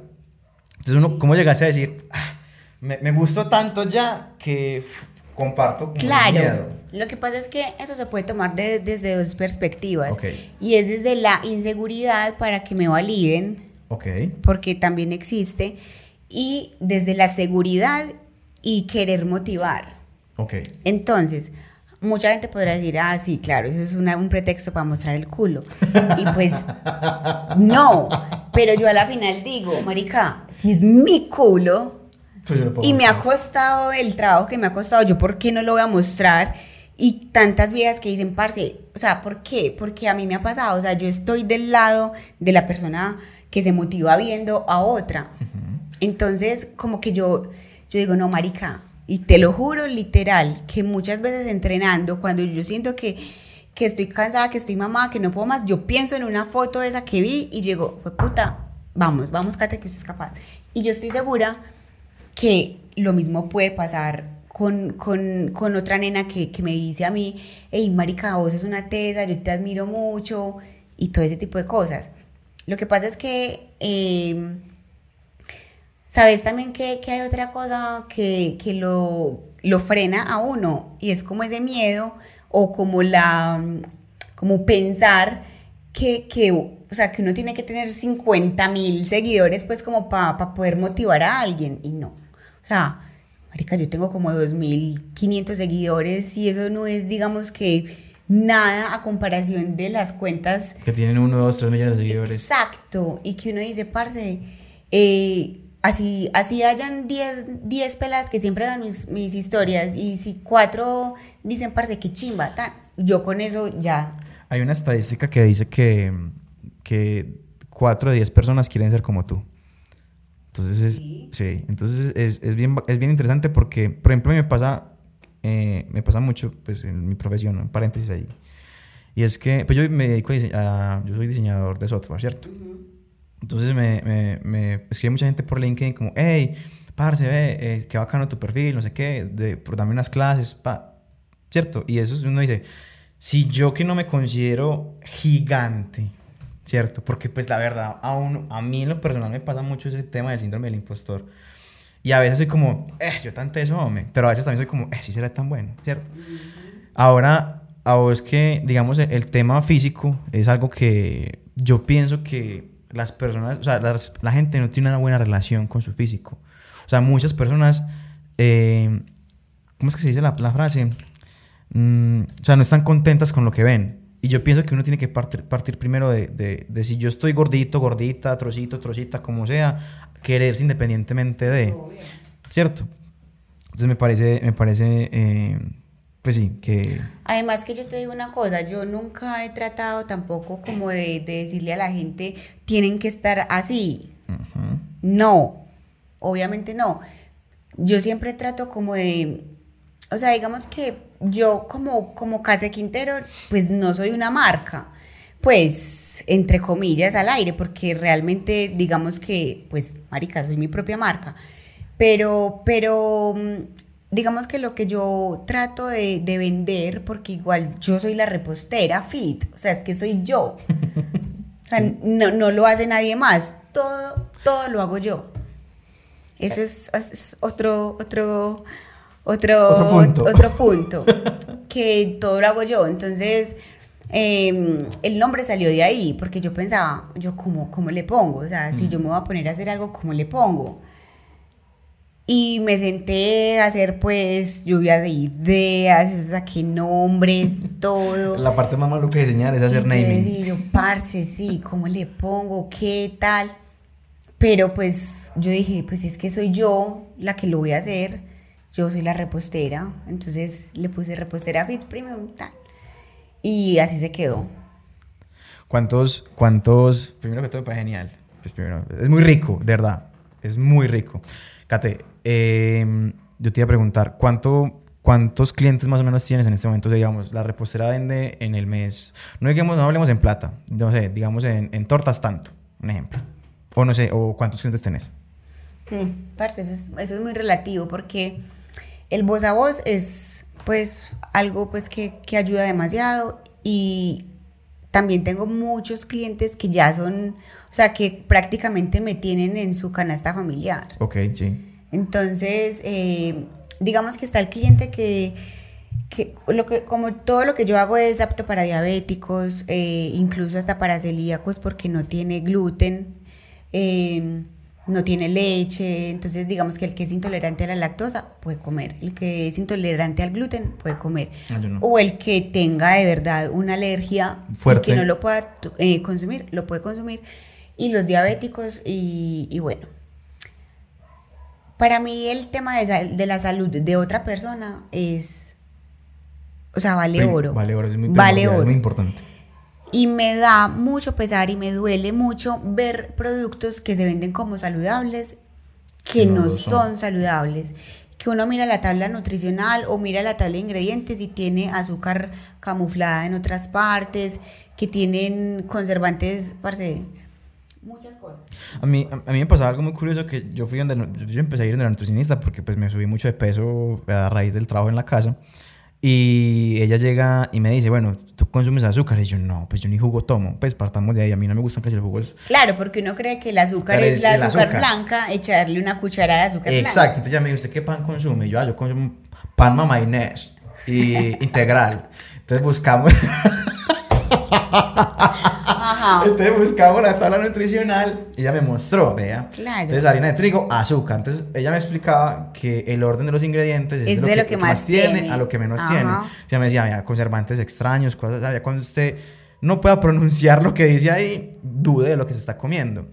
Entonces, uno, ¿cómo llegaste a decir, "Ah, me, me gustó tanto ya que comparto Claro. miedo"? Lo que pasa es que eso se puede tomar de- desde dos perspectivas. Ok. Y es desde la inseguridad para que me validen, Ok. porque también existe, y desde la seguridad y querer motivar. Ok. Entonces, mucha gente podrá decir, ah, sí, claro, eso es una- un pretexto para mostrar el culo. Y pues, [LAUGHS] no. Pero yo a la final digo, Marica, si es mi culo, Pues y me ha costado el trabajo que me ha costado, yo por qué no lo voy a mostrar. Y tantas viejas que dicen, parce, o sea, ¿por qué? Porque a mí me ha pasado, o sea, yo estoy del lado de la persona que se motiva viendo a otra. Entonces, como que yo, yo digo, no, marica, y te lo juro literal, que muchas veces entrenando, cuando yo siento que, que estoy cansada, que estoy mamada, que no puedo más, yo pienso en una foto de esa que vi y digo, fue puta, vamos, vamos, Kate, que usted es capaz. Y yo estoy segura que lo mismo puede pasar con, con, con otra nena que, que me dice a mí, hey, marica, vos es una tesa, yo te admiro mucho, y todo ese tipo de cosas. Lo que pasa es que... eh, Sabes también que, que hay otra cosa que, que lo, lo frena a uno y es como ese miedo o como la como pensar que, que, o sea, que uno tiene que tener 50 mil seguidores pues como para poder motivar a alguien y no. O sea, marica, yo tengo como 2.500 seguidores y eso no es digamos que nada a comparación de las cuentas Que tienen uno, dos, tres millones de seguidores. Exacto, y que uno dice, parce, eh, así, así hayan 10 10 pelas que siempre dan mis, mis historias, y si cuatro dicen, parce, qué chimba, tan, yo con eso ya, Hay una estadística que dice que, que 4 de 10 personas quieren ser como tú. Entonces es, Sí. sí, entonces es, es bien, es bien interesante porque, por ejemplo, me pasa, eh, me pasa mucho pues, en mi profesión, en paréntesis ahí. Y es que pues yo me dedico a, a- yo soy diseñador de software, ¿cierto? Entonces me, me, me escribe mucha gente por LinkedIn como, hey, parce, ve, eh, qué bacano tu perfil, no sé qué, de, dame unas clases, pa, ¿cierto? Y eso es- uno dice, si yo que no me considero gigante, ¿cierto? Porque pues la verdad, a, uno, a mí en lo personal me pasa mucho ese tema del síndrome del impostor. Y a veces soy como, eh, yo tan teso, hombre. Pero a veces también soy como, eh, sí será tan bueno, ¿cierto? Ahora, a vos que, digamos, el, el tema físico es algo que yo pienso que las personas, o sea, las- la gente no tiene una buena relación con su físico. O sea, muchas personas, eh, ¿cómo es que se dice la, la frase? mm, o sea, no están contentas con lo que ven. Y yo pienso que uno tiene que partir, partir primero de, de, de si yo estoy gordito, gordita, trocito, trocita, como sea, quererse independientemente de, ¿cierto? Entonces me parece, me parece, eh, pues sí, que... Además que yo te digo una cosa, yo nunca he tratado tampoco como de, de decirle a la gente, tienen que estar así. No, obviamente no. Yo siempre trato como de, o sea, digamos que yo como, como Kate Quintero, pues no soy una marca, pues entre comillas al aire, porque realmente digamos que, pues, marica, soy mi propia marca. Pero, pero, mm, digamos que lo que yo trato de, de vender, porque igual yo soy la repostera fit, o sea, es que soy yo. O sea, no, no lo hace nadie más, todo, todo lo hago yo. Eso es, otro, otro, otro, Otro punto. otro punto, que todo lo hago yo. Entonces, eh, el nombre salió de ahí, porque yo pensaba, yo cómo, cómo le pongo, o sea, si yo me voy a poner a hacer algo, ¿cómo le pongo? Y me senté a hacer pues lluvia de ideas, o sea, qué nombres, todo. La parte más maluca de diseñar es Y hacer yo naming. decía, yo, parce, sí, ¿cómo le pongo? ¿Qué tal? Pero pues yo dije, pues es que soy yo la que lo voy a hacer. Yo soy la repostera. Entonces le puse repostera fit premium, tal. Y así se quedó. ¿Cuántos, cuántos, primero que todo, parece genial. Pues primero, es muy rico, de verdad. Es muy rico. Kate, eh, yo te iba a preguntar, ¿cuánto, ¿cuántos clientes más o menos tienes en este momento? Digamos, la repostera vende en el mes, no digamos, no hablemos en plata, no sé, digamos en, en tortas tanto, un ejemplo. O no sé, o cuántos clientes tenés. Parce, eso es, eso es muy relativo porque el voz a voz es pues algo pues que, que ayuda demasiado y también tengo muchos clientes que ya son, o sea, que prácticamente me tienen en su canasta familiar. Ok, sí. Entonces, eh, digamos que está el cliente que, que, lo que, como todo lo que yo hago es apto para diabéticos, eh, incluso hasta para celíacos porque no tiene gluten, eh, no tiene leche, entonces digamos que el que es intolerante a la lactosa puede comer, el que es intolerante al gluten puede comer, Ah, no. o el que tenga de verdad una alergia Fuerte. y que no lo pueda eh, consumir, lo puede consumir, y los diabéticos y, y bueno. Para mí el tema de, de la salud de otra persona es, o sea, vale Prim- oro. Vale oro, es muy, Vale primordial, es oro. muy importante. Y me da mucho pesar y me duele mucho ver productos que se venden como saludables que No son. son. saludables. Que uno mira la tabla nutricional o mira la tabla de ingredientes y tiene azúcar camuflada en otras partes, que tienen conservantes, parce, muchas cosas. A mí, a, a mí me pasaba algo muy curioso que yo fui donde, yo empecé a ir donde la nutricionista porque pues me subí mucho de peso a raíz del trabajo en la casa. Y ella llega y me dice, bueno, ¿tú consumes azúcar? Y yo, no, pues yo ni jugo tomo. Pues partamos de ahí, a mí no me gustan casi los jugos. Claro, porque uno cree que el azúcar es es la azúcar, azúcar. blanca, echarle una cucharada de azúcar Exacto, blanca. entonces ella me dijo, ¿usted qué pan consume? Y yo, ah, yo consumo pan mamayonés y integral. Entonces buscamos... Ajá. [LAUGHS] Entonces buscamos la tabla nutricional y ella me mostró, vea. Claro. Entonces harina de trigo, azúcar. Entonces ella me explicaba que el orden de los ingredientes es, Es de lo que más tiene, tiene. a lo que menos Ajá. tiene. Ella me decía, vea, conservantes extraños, cosas, ya cuando usted no pueda pronunciar lo que dice ahí, dude de lo que se está comiendo.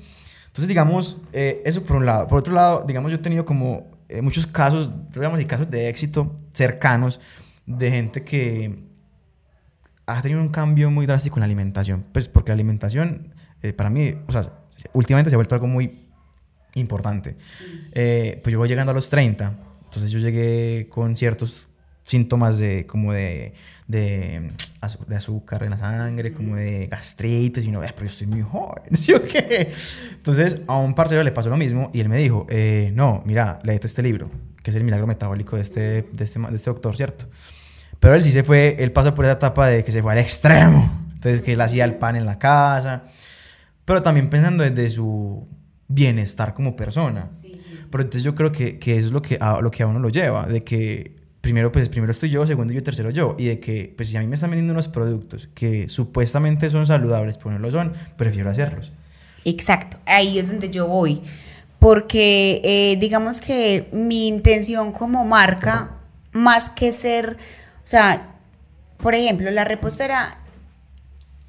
Entonces, digamos, eh, eso por un lado. Por otro lado, digamos, yo he tenido como eh, muchos casos, digamos, y casos de éxito cercanos de gente que ha tenido un cambio muy drástico en la alimentación. Pues porque la alimentación, eh, para mí, o sea, últimamente se ha vuelto algo muy importante. Eh, pues yo voy llegando a los 30, entonces yo llegué con ciertos síntomas de como de, de, de azúcar en la sangre, como de gastritis, y uno, "Eh, pero yo estoy muy joven, [LAUGHS] ¿sí o qué? Entonces a un parcero le pasó lo mismo y él me dijo, eh, no, mira, léete este libro, que es el milagro metabólico de este, de este, de este doctor, ¿cierto? Pero él sí se fue, él pasó por esa etapa de que se fue al extremo. Entonces que él hacía el pan en la casa. Pero también pensando desde su bienestar como persona. Pero entonces yo creo que, que eso es lo que, a, lo que a uno lo lleva. De que primero, pues primero estoy yo, segundo yo, tercero yo. Y de que, pues si a mí me están vendiendo unos productos que supuestamente son saludables, pero no lo son, prefiero hacerlos. Exacto, ahí es donde yo voy. Porque eh, digamos que mi intención como marca, más que ser, o sea, por ejemplo, la repostera,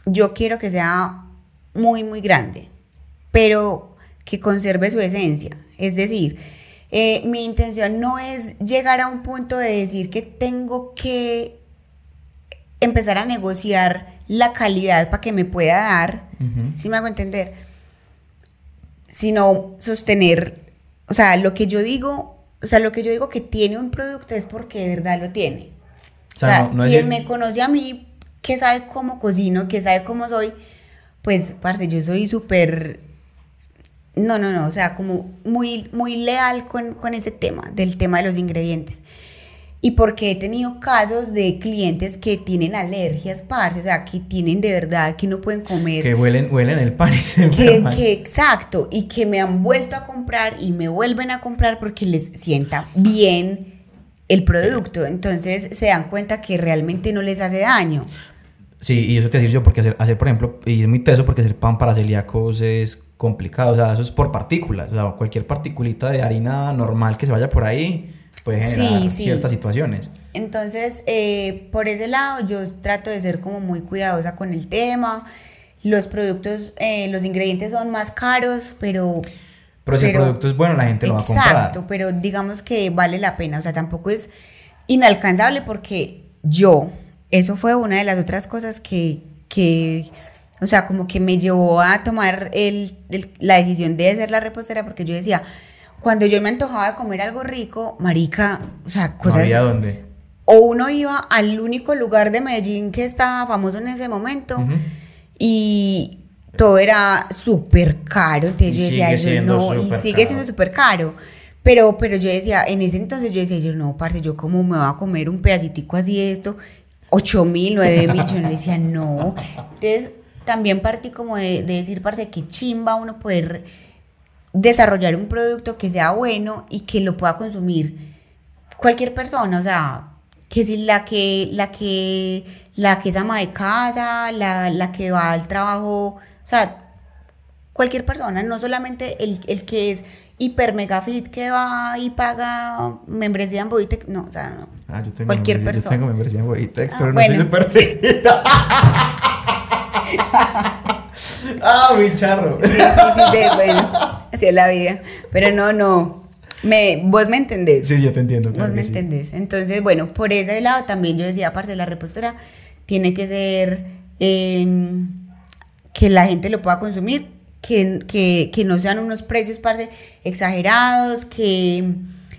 yo quiero que sea muy, muy grande, pero que conserve su esencia. Es decir, eh, mi intención no es llegar a un punto de decir que tengo que empezar a negociar la calidad para que me pueda dar, si me hago entender, sino sostener, o sea, lo que yo digo, o sea, lo que yo digo que tiene un producto es porque de verdad lo tiene. O sea, quien me conoce a mí, que sabe cómo cocino, que sabe cómo soy, pues, parce, yo soy súper no, no, no, o sea, como muy, muy leal con, con, ese tema, del tema de los ingredientes. Y porque he tenido casos de clientes que tienen alergias, parce, o sea, que tienen de verdad, que no pueden comer. Que huelen, huelen el pan. Que, que, exacto, y que me han vuelto a comprar y me vuelven a comprar porque les sienta bien el producto. Entonces se dan cuenta que realmente no les hace daño. Sí, y eso te decir yo, porque hacer, hacer, por ejemplo, y es muy teso porque hacer pan para celíacos es complicado, o sea, eso es por partículas, o sea, cualquier particulita de harina normal que se vaya por ahí puede generar ciertas situaciones. Entonces, eh, por ese lado, yo trato de ser como muy cuidadosa con el tema. Los productos, eh, los ingredientes son más caros, pero... Pero si el producto es bueno, la gente lo va a comprar. Exacto, pero digamos que vale la pena, o sea, tampoco es inalcanzable porque yo, eso fue una de las otras cosas que, que o sea, como que me llevó a tomar el, la decisión de hacer la repostera porque yo decía, cuando yo me antojaba de comer algo rico, marica, o sea, cosas... No había dónde. O uno iba al único lugar de Medellín que estaba famoso en ese momento y todo era súper caro. Entonces yo decía, yo no, y sigue siendo súper caro. Pero, pero yo decía, en ese entonces yo decía, yo no, parce, yo como me voy a comer un pedacitico así de esto, 8 mil, 9 mil, yo no decía, no. Entonces también partí como de, decir, parce, que chimba uno poder desarrollar un producto que sea bueno y que lo pueda consumir cualquier persona, o sea, que si la que, la que, la que es ama de casa, la, la que va al trabajo, o sea, cualquier persona, no solamente el, el que es hiper mega fit que va y paga membresía en Boitec, no, o sea, no. Ah, yo tengo cualquier persona. Yo tengo membresía en Boitec, ah, pero no soy super fit. [LAUGHS] ah, muy charro. Sí, sí, sí, bueno, así es la vida. Pero no, no. Me, vos me entendés. Sí, yo te entiendo. vos me entendés. Entonces, bueno, por ese lado también yo decía, aparte de la repostura, tiene que ser que la gente lo pueda consumir, que, que, que no sean unos precios, parce, exagerados, que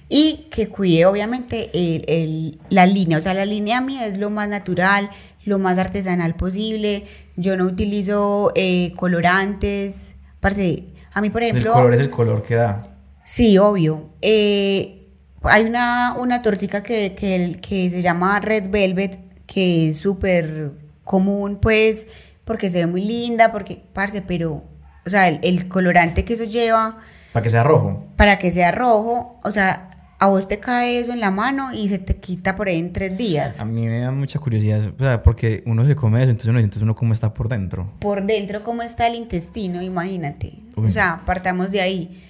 y que cuide obviamente el, el, la línea, o sea, la línea mía es lo más natural, lo más artesanal posible. Yo no utilizo eh, colorantes. Parce, a mí, por ejemplo. El color es el color que da. Sí, obvio. Eh, hay una, una tortica que, que, que se llama Red Velvet, que es súper común, pues, porque se ve muy linda, porque, parce, pero, o sea, el, el colorante que eso lleva. Para que sea rojo. Para que sea rojo, o sea, a vos te cae eso en la mano y se te quita por ahí en tres días. A mí me da mucha curiosidad, o sea, porque uno se come eso, entonces uno entonces uno cómo está por dentro. Por dentro, cómo está el intestino, imagínate. O sea, partamos de ahí.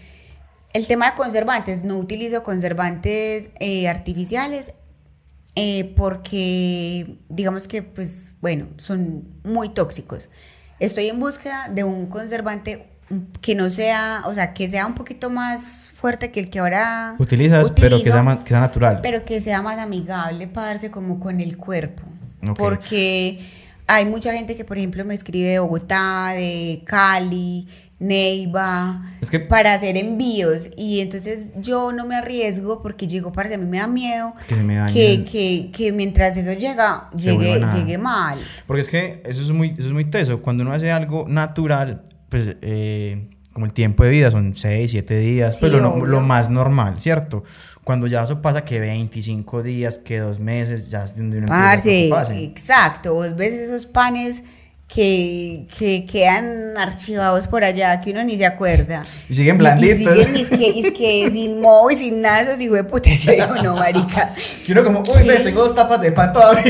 El tema de conservantes, no utilizo conservantes eh, artificiales eh, porque, digamos que, pues, bueno, son muy tóxicos. Estoy en búsqueda de un conservante que no sea, o sea, que sea un poquito más fuerte que el que ahora utilizas, pero que sea, que sea natural. Pero que sea más amigable, parce, como con el cuerpo. Porque hay mucha gente que, por ejemplo, me escribe de Bogotá, de Cali, Neiva, para hacer envíos. Y entonces yo no me arriesgo porque llego, parce, a mí me da miedo que, que, que, mientras eso llega, llegue, llegue mal. Porque es que eso es, muy, eso es muy teso. Cuando uno hace algo natural, pues eh, como el tiempo de vida son 6, 7 días, pues lo, lo, más normal, ¿cierto? Cuando ya eso pasa que 25 días, que dos meses, ya es donde uno Parce, exacto, vos ves esos panes que, que, quedan archivados por allá, que uno ni se acuerda. Y siguen blanditos. Y, siguen, es que, es que [LAUGHS] sin moho y sin nada, esos hijos de puta, yo no, marica. Que uno como, uy, ve, tengo dos tapas de pan todavía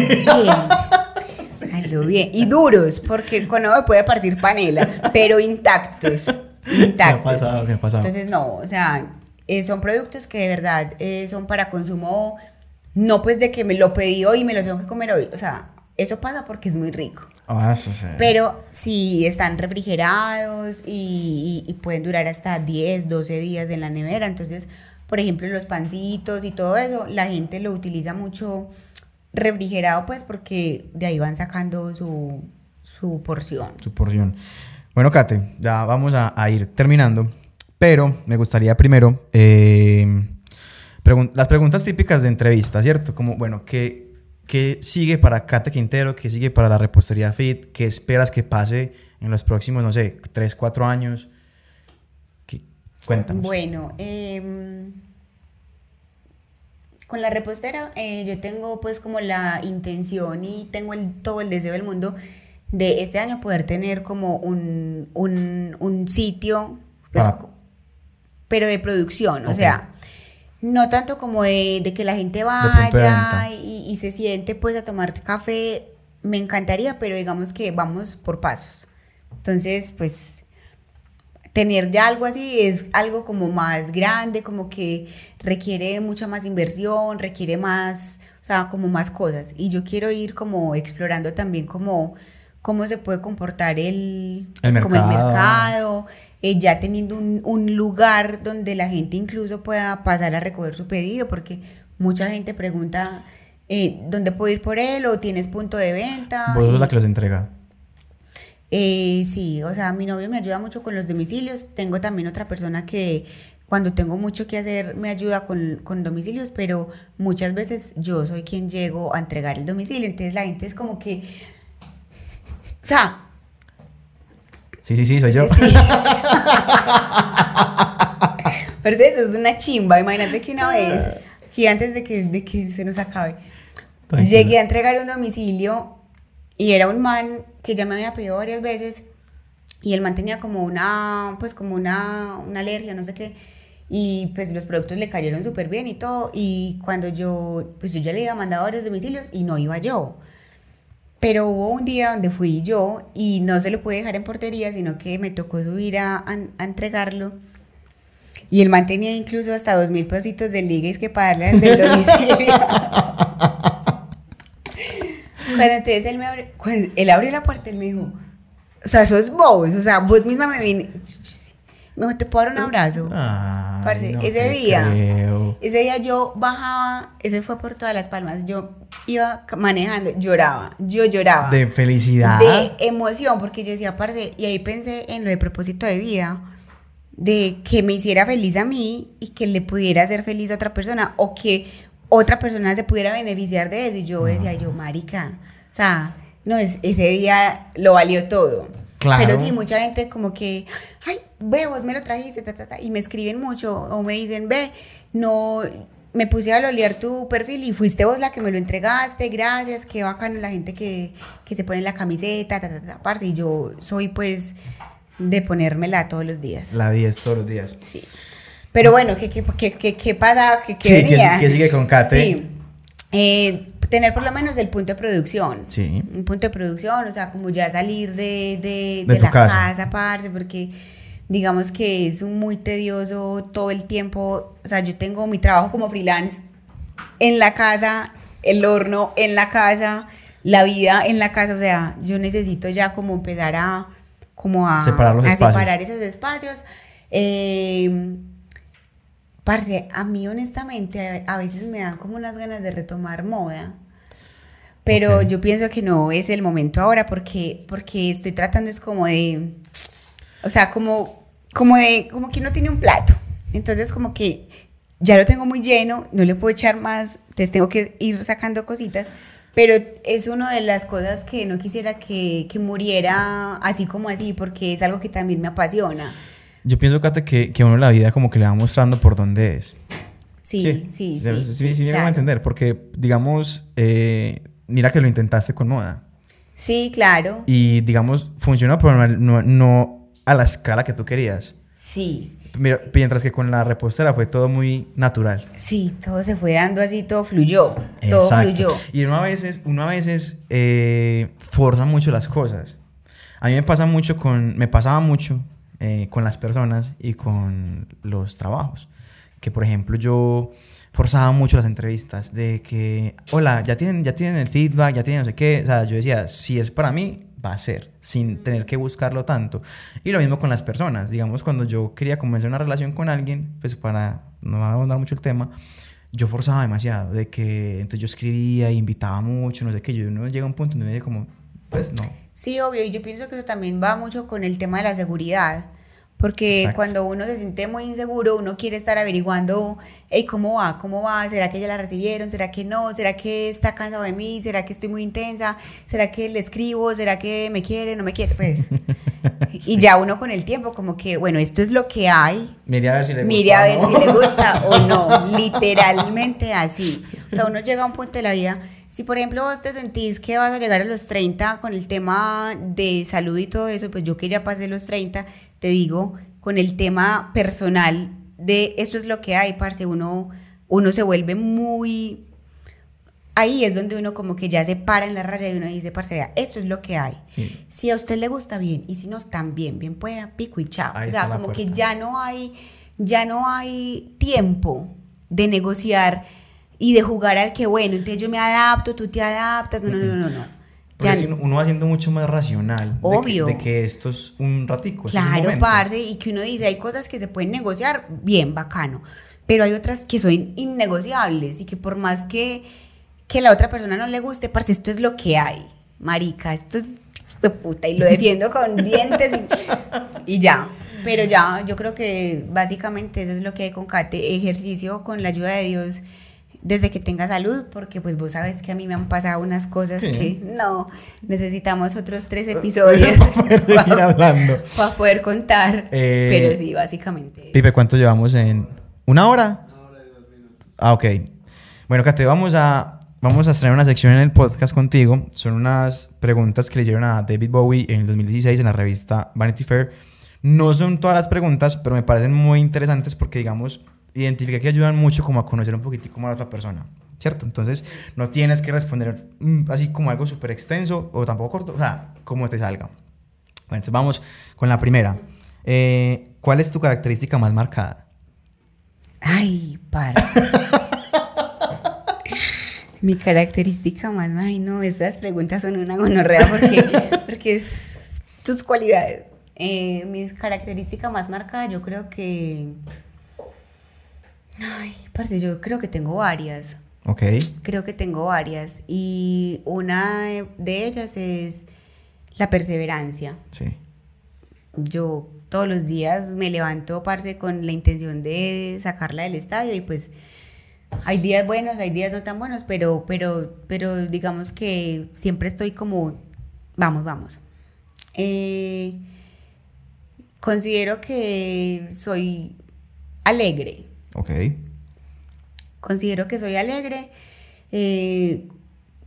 bien. Y duros, con con me puede partir panela, pero intactos. [LAUGHS] Intactos. ¿Qué ha pasado? ¿Qué ha pasado? Entonces, no, o sea, eh, son productos que de verdad eh, son para consumo, no pues de que me lo pedí hoy y me lo tengo que comer hoy. O sea, eso pasa porque es muy rico. Ah, eso sí. Pero si están refrigerados y, y- y pueden durar hasta 10, 12 días en la nevera, entonces, por ejemplo, los pancitos y todo eso, la gente lo utiliza mucho refrigerado, pues porque de ahí van sacando su, su porción. su porción. Bueno, Kate, ya vamos a, a ir terminando, pero me gustaría primero eh, pregun- las preguntas típicas de entrevista, ¿cierto? Como, bueno, ¿qué, qué sigue para Kate Quintero? ¿Qué sigue para la repostería Fit? ¿Qué esperas que pase en los próximos, no sé, 3, 4 años? ¿Qué- Cuéntanos. Bueno, em, con la repostera eh, yo tengo pues como la intención y tengo el- todo el deseo del mundo de este año poder tener como un, un, un sitio, pues, co- pero de producción, o Ok. sea, no tanto como de, de que la gente vaya y, y se siente pues a tomar café, me encantaría, pero digamos que vamos por pasos. Entonces, pues tener ya algo así es algo como más grande, como que requiere mucha más inversión, requiere más, o sea, como más cosas. Y yo quiero ir como explorando también como cómo se puede comportar el, pues, como el mercado. mercado, eh, ya teniendo un, un lugar donde la gente incluso pueda pasar a recoger su pedido, porque mucha gente pregunta, eh, ¿dónde puedo ir por él? ¿O tienes punto de venta? Vos sos la que los entrega. eh, sí, o sea, mi novio me ayuda mucho con los domicilios. Tengo también otra persona que cuando tengo mucho que hacer me ayuda con, con domicilios, pero muchas veces yo soy quien llego a entregar el domicilio. Entonces la gente es como que, o sea, Sí, sí, sí, soy yo. Sí, sí. [LAUGHS] Pero eso es una chimba. Imagínate que una vez, y antes de que, de que se nos acabe, Tranquila. llegué a entregar un domicilio y era un man que ya me había pedido varias veces y el man tenía como una, pues como una, una alergia, no sé qué. Y pues los productos le cayeron súper bien y todo. Y cuando yo, pues yo ya le había mandado varios domicilios y no iba yo. Pero hubo un día donde fui yo y no se lo pude dejar en portería, sino que me tocó subir a, a- a entregarlo. Y el man tenía incluso hasta dos mil pesitos de ligues que pagarle al del domicilio. [LAUGHS] Cuando entonces él me abrió, él abrió la puerta, él me dijo, o sea, sos vos, o sea, vos misma me vine. Me dijo, ¿te puedo dar un abrazo? Ay, Parce, no ese día, creo. ese día yo bajaba, ese fue por todas las palmas, yo iba manejando, lloraba, yo lloraba. De felicidad. De emoción, porque yo decía, parce, y ahí pensé en lo de propósito de vida, de que me hiciera feliz a mí y que le pudiera hacer feliz a otra persona, o que otra persona se pudiera beneficiar de eso. Y yo decía, yo, marica, o sea, no, es, ese día lo valió todo. Claro. Pero sí, mucha gente como que, ay, ve, vos me lo trajiste, ta, ta, ta", y me escriben mucho, o me dicen, ve, no, me puse a lolear tu perfil y fuiste vos la que me lo entregaste, gracias, qué bacano la gente que, que se pone la camiseta, ta, ta, ta, parce, y yo soy pues de ponérmela todos los días. La 10 todos los días. Sí. Pero bueno, ¿qué, qué, qué, qué, qué pasa? ¿Qué, qué Sí, ¿qué- venía? qué sigue con Kate? Sí. Eh, tener por lo menos el punto de producción. Sí. Un punto de producción, o sea, como ya salir de, de, De de tu la casa. casa, parce, porque digamos que es muy tedioso todo el tiempo. O sea, yo tengo mi trabajo como freelance en la casa, el horno en la casa, la vida en la casa. O sea, yo necesito ya como empezar a como a, Separar los a separar esos espacios. Eh, parce, a mí honestamente a, veces me dan como unas ganas de retomar moda. Pero yo pienso que no es el momento ahora porque, porque estoy tratando es como de, o sea, como, como de, como que uno tiene un plato. Entonces como que ya lo tengo muy lleno, no le puedo echar más, entonces tengo que ir sacando cositas. Pero es una de las cosas que no quisiera que, que muriera así como así, porque es algo que también me apasiona. Yo pienso, que, que uno la vida como que le va mostrando por dónde es. Sí, sí, sí. Sí, Sí, sí, sí, me claro. entender. Porque, digamos, eh, mira que lo intentaste con moda. Sí, claro. Y, digamos, funcionó, pero no, no- no a la escala que tú querías. Sí, Mira, mientras que con la repostera fue todo muy natural. sí, todo se fue dando así, todo fluyó, todo Exacto. fluyó. Y uno a veces, uno a veces eh, forza mucho las cosas. A mí me pasa mucho con, me pasaba mucho eh, con las personas y con los trabajos. Que por ejemplo yo forzaba mucho las entrevistas de que, hola, ya tienen, ya tienen el feedback, ya tienen no sé qué. O sea, yo decía, si es para mí, va a ser, sin tener que buscarlo tanto. Y lo mismo con las personas. Digamos, cuando yo quería comenzar una relación con alguien, pues para no ahondar mucho el tema, yo forzaba demasiado, de que entonces yo escribía, invitaba mucho, no sé qué, yo no llega a un punto donde me dije como, pues no. Sí, obvio, y yo pienso que eso también va mucho con el tema de la seguridad. Porque cuando uno se siente muy inseguro, uno quiere estar averiguando, hey, ¿cómo va? ¿Cómo va? ¿Será que ya la recibieron? ¿Será que no? ¿Será que está cansado de mí? ¿Será que estoy muy intensa? ¿Será que le escribo? ¿Será que me quiere? ¿No me quiere? Pues. [LAUGHS] y ya uno con el tiempo, como que, bueno, esto es lo que hay. Mire a ver si le gusta. Mire a ver si le gusta [LAUGHS] o no. Literalmente así. O sea, uno llega a un punto de la vida si por ejemplo vos te sentís que vas a llegar a los 30 con el tema de salud y todo eso, pues yo que ya pasé los 30, te digo, con el tema personal de esto es lo que hay, parce, uno, uno se vuelve muy... Ahí es donde uno como que ya se para en la raya y uno dice, parce, esto es lo que hay. Si a usted le gusta bien y si no, también, bien pueda, pico y chao. o sea, como que ya no hay, ya no hay tiempo de negociar y de jugar al que bueno, entonces yo me adapto, tú te adaptas, no, no, no, no, no. Ya, uno va siendo mucho más racional. Obvio. De que, esto es un ratico. Claro, parce, y que uno dice, hay cosas que se pueden negociar, bien, bacano. Pero hay otras que son innegociables y que por más que, que la otra persona no le guste, parce, esto es lo que hay. Marica, esto es puta y lo defiendo con [LAUGHS] dientes y, y ya. Pero ya, yo creo que básicamente eso es lo que hay con Kate. Ejercicio con la ayuda de Dios desde que tenga salud, porque pues vos sabes que a mí me han pasado unas cosas que no, necesitamos otros tres episodios [LAUGHS] para poder [LAUGHS] seguir hablando. Para poder contar, eh, pero sí, básicamente. Pipe, ¿cuánto llevamos en una hora? Una hora y dos minutos. Ah, ok. Bueno, Kate, vamos a, vamos a estrenar una sección en el podcast contigo. Son unas preguntas que le hicieron a David Bowie en el 2016 en la revista Vanity Fair. No son todas las preguntas, pero me parecen muy interesantes porque, digamos, identifica que ayudan mucho como a conocer un poquitico más a la otra persona, ¿cierto? Entonces, no tienes que responder mm, así como algo súper extenso o tampoco corto, o sea, como te salga. Bueno, entonces vamos con la primera. Eh, ¿Cuál es tu característica más marcada? Ay, parce. Mi característica más, ay no, esas preguntas son una gonorrea porque, porque es tus cualidades. Eh, mi característica más marcada, yo creo que Ay, parce, yo creo que tengo varias. Ok. Creo que tengo varias. Y una de ellas es la perseverancia. Sí. Yo todos los días me levanto, parce, con la intención de sacarla del estadio y pues hay días buenos, hay días no tan buenos, pero, pero, pero digamos que siempre estoy como, vamos, vamos. Eh, considero que soy alegre. Ok. Considero que soy alegre. Eh,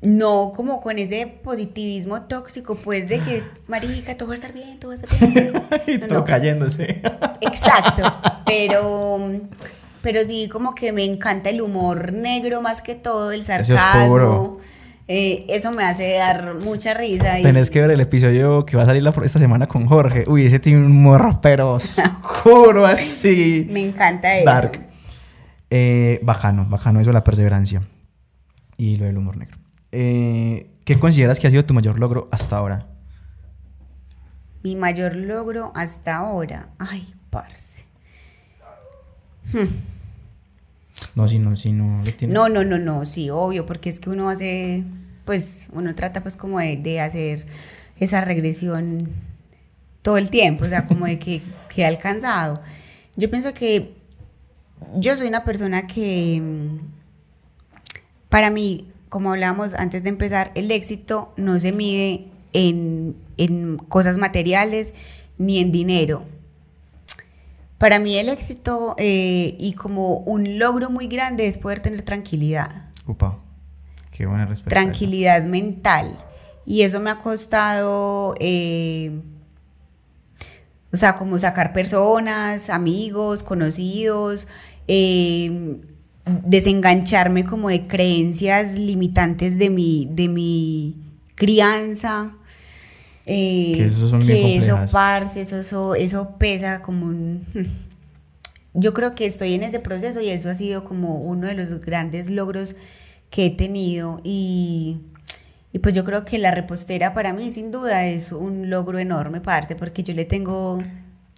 no como con ese positivismo tóxico, pues de que, [LAUGHS] marica, todo va a estar bien, todo va a estar bien. [LAUGHS] todo cayéndose. Exacto, [LAUGHS] pero, pero sí como que me encanta el humor negro más que todo, el sarcasmo. Eh, eso me hace dar mucha risa. Y... Tenés que ver el episodio que va a salir esta semana con Jorge. Uy, ese tiene un humor pero oscuro así. Me encanta eso. Dark. Eh, bajano, bajano, eso la perseverancia y lo del humor negro. Eh, ¿Qué consideras que ha sido tu mayor logro hasta ahora? Mi mayor logro hasta ahora. Ay, parce. Hmm. No, si no, si no. No, no, no, no, sí, obvio, porque es que uno hace, pues, uno trata pues como de, de hacer esa regresión todo el tiempo, o sea, como de que, [LAUGHS] que ha alcanzado. Yo pienso que yo soy una persona que, mm, para mí, como hablábamos antes de empezar, el éxito no se mide en, cosas materiales ni en dinero. Para mí el éxito eh, y como un logro muy grande es poder tener tranquilidad. Upa, qué buena respuesta. Tranquilidad mental. Y eso me ha costado... Eh, o sea, como sacar personas, amigos, conocidos, eh, desengancharme como de creencias limitantes de mi, de mi crianza. Eh, que eso son eso, parce, eso, eso, pesa como un... [LAUGHS] yo creo que estoy en ese proceso y eso ha sido como uno de los grandes logros que he tenido y, y pues yo creo que la repostera para mí sin duda es un logro enorme, parce, porque yo le tengo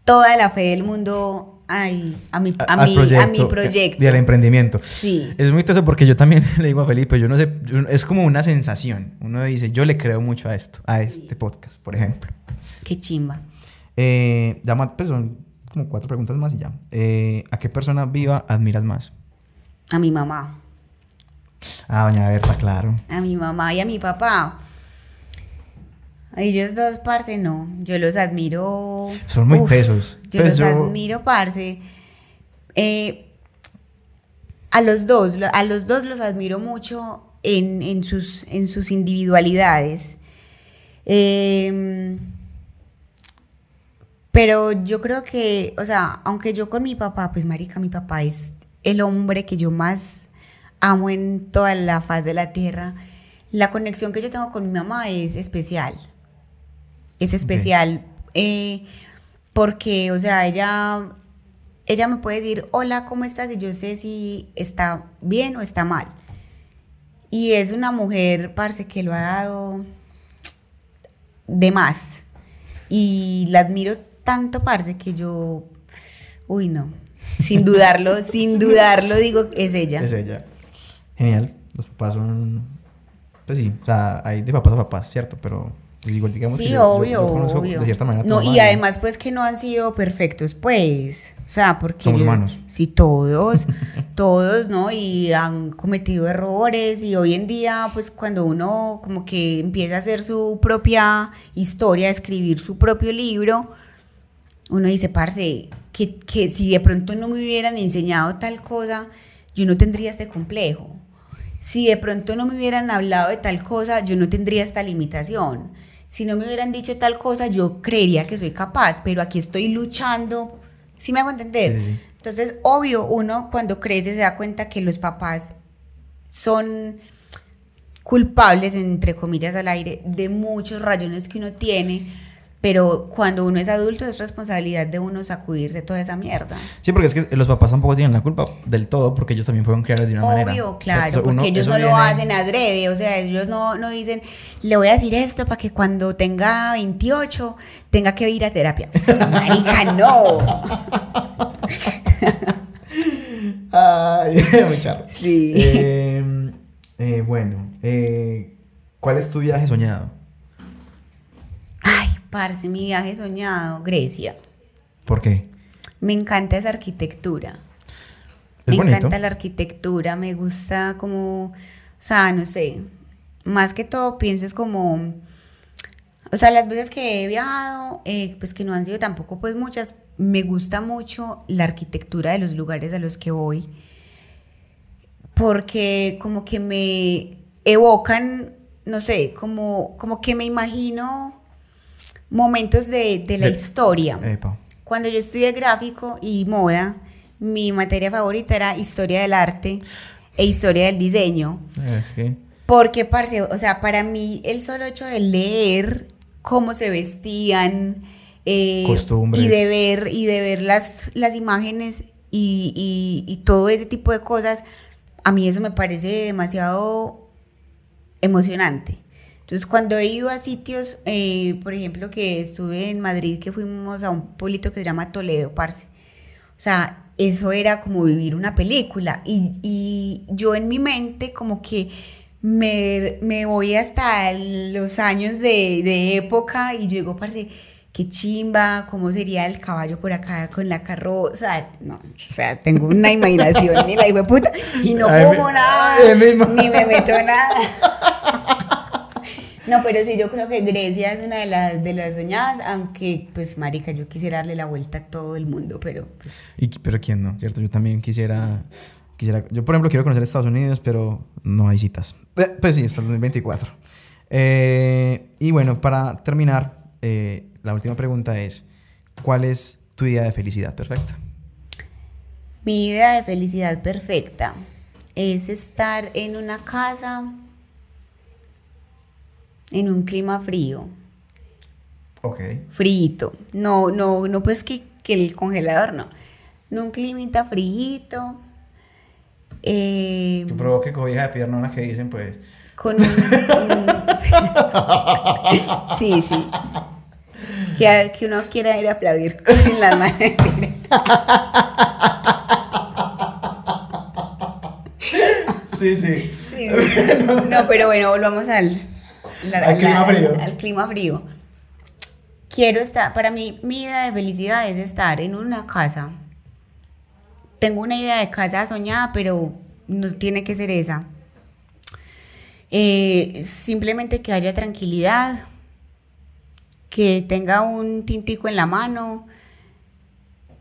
toda la fe del mundo ay, a, mi, a, mi, proyecto, a mi proyecto. Y al emprendimiento. Sí. Es muy eso porque yo también [LAUGHS] le digo a Felipe, yo no sé, es como una sensación. Uno dice, yo le creo mucho a esto, a este podcast, por ejemplo. Qué chimba. Eh, ya más, pues son como cuatro preguntas más y ya. Eh, ¿A qué persona viva admiras más? A mi mamá. A doña Berta, claro. A mi mamá y a mi papá. Ellos dos, parce, no. Yo los admiro. Son muy pesos. Yo Pues los admiro, parce. Eh, a los dos, a los dos los admiro mucho en, en sus, en sus individualidades. Eh, pero yo creo que, o sea, aunque yo con mi papá, pues marica, mi papá es el hombre que yo más amo en toda la faz de la tierra. La conexión que yo tengo con mi mamá es especial. Es especial eh, porque, o sea, ella, ella me puede decir, hola, ¿cómo estás? Y yo sé si está bien o está mal. Y es una mujer, parce, que lo ha dado de más. Y la admiro tanto, parce, que yo, uy, no. Sin dudarlo, [LAUGHS] sin dudarlo, digo, es ella. Es ella. Genial. Los papás son. Pues sí, o sea, hay de papás a papás, ¿cierto? Pero pues igual digamos Sí, que yo- yo- obvio, yo obvio. de cierta manera No, y además, pues que no han sido perfectos, pues. O sea, porque. Somos yo- humanos. Sí, todos, [LAUGHS] todos, ¿no? Y han cometido errores. Y hoy en día, pues cuando uno como que empieza a hacer su propia historia, a escribir su propio libro, uno dice, parce, que, que si de pronto no me hubieran enseñado tal cosa, yo no tendría este complejo. Si de pronto no me hubieran hablado de tal cosa, yo no tendría esta limitación. Si no me hubieran dicho tal cosa, yo creería que soy capaz, pero aquí estoy luchando. ¿Sí me hago entender? Sí. Entonces, obvio, uno cuando crece se da cuenta que los papás son culpables, entre comillas, al aire, de muchos rayones que uno tiene, pero cuando uno es adulto es responsabilidad de uno sacudirse toda esa mierda. Sí, porque es que los papás tampoco tienen la culpa del todo, porque ellos también fueron criados de una manera. Obvio, claro, porque uno- ellos no lo hacen adrede, o sea, ellos no, no dicen, le voy a decir esto para que cuando tenga 28 tenga que ir a terapia. O sea, [LAUGHS] marica, no. Ay, [LAUGHS] muy charro. Sí. Eh, eh, bueno, eh, ¿cuál es tu viaje soñado? Parce, mi viaje soñado, Grecia. ¿Por qué? Me encanta esa arquitectura. Es me bonito. encanta la arquitectura, me gusta como, o sea, no sé, más que todo pienso es como, o sea, las veces que he viajado, eh, pues que no han sido tampoco pues muchas, me gusta mucho la arquitectura de los lugares a los que voy, porque como que me evocan, no sé, como, como que me imagino momentos de, de la De- historia. Epa. Cuando yo estudié gráfico y moda, mi materia favorita era historia del arte e historia del diseño. Es que. Porque, parce, o sea, para mí el solo hecho de leer cómo se vestían eh, y de ver, y de ver las, las imágenes y, y- y todo ese tipo de cosas, a mí eso me parece demasiado emocionante. Entonces, cuando he ido a sitios, eh, por ejemplo, que estuve en Madrid, que fuimos a un pueblito que se llama Toledo, parce. O sea, eso era como vivir una película. Y, y yo en mi mente como que me, me voy hasta los años de, de época y yo digo, parce, qué chimba, cómo sería el caballo por acá con la carroza. No, o sea, tengo una [LAUGHS] imaginación ni la hijo puta. Y no mi- nada, ni me meto nada. [LAUGHS] No, pero sí, yo creo que Grecia es una de las, de las soñadas, aunque, pues, marica, yo quisiera darle la vuelta a todo el mundo, pero, pues, Y, pero quién no, ¿cierto? Yo también quisiera, quisiera... Yo, por ejemplo, quiero conocer Estados Unidos, pero no hay citas. Eh, pues sí, hasta el 2024. Eh, y bueno, para terminar, eh, la última pregunta es, ¿cuál es tu idea de felicidad perfecta? mi idea de felicidad perfecta es estar en una casa, en un clima frío, Ok. frito. No, no, no, pues que, que el congelador no. en un climita frío. Eh, que provoque cobija de pierna que dicen, pues. Con un. sí, sí. Que, que, uno quiera ir a aplaudir sin las manos. sí, sí. sí, No, pero bueno, volvamos al, al, clima frío. al clima frío. Quiero estar, para mí, mi idea de felicidad es estar en una casa. Tengo una idea de casa soñada, pero no tiene que ser esa. Eh, simplemente que haya tranquilidad, que tenga un tintico en la mano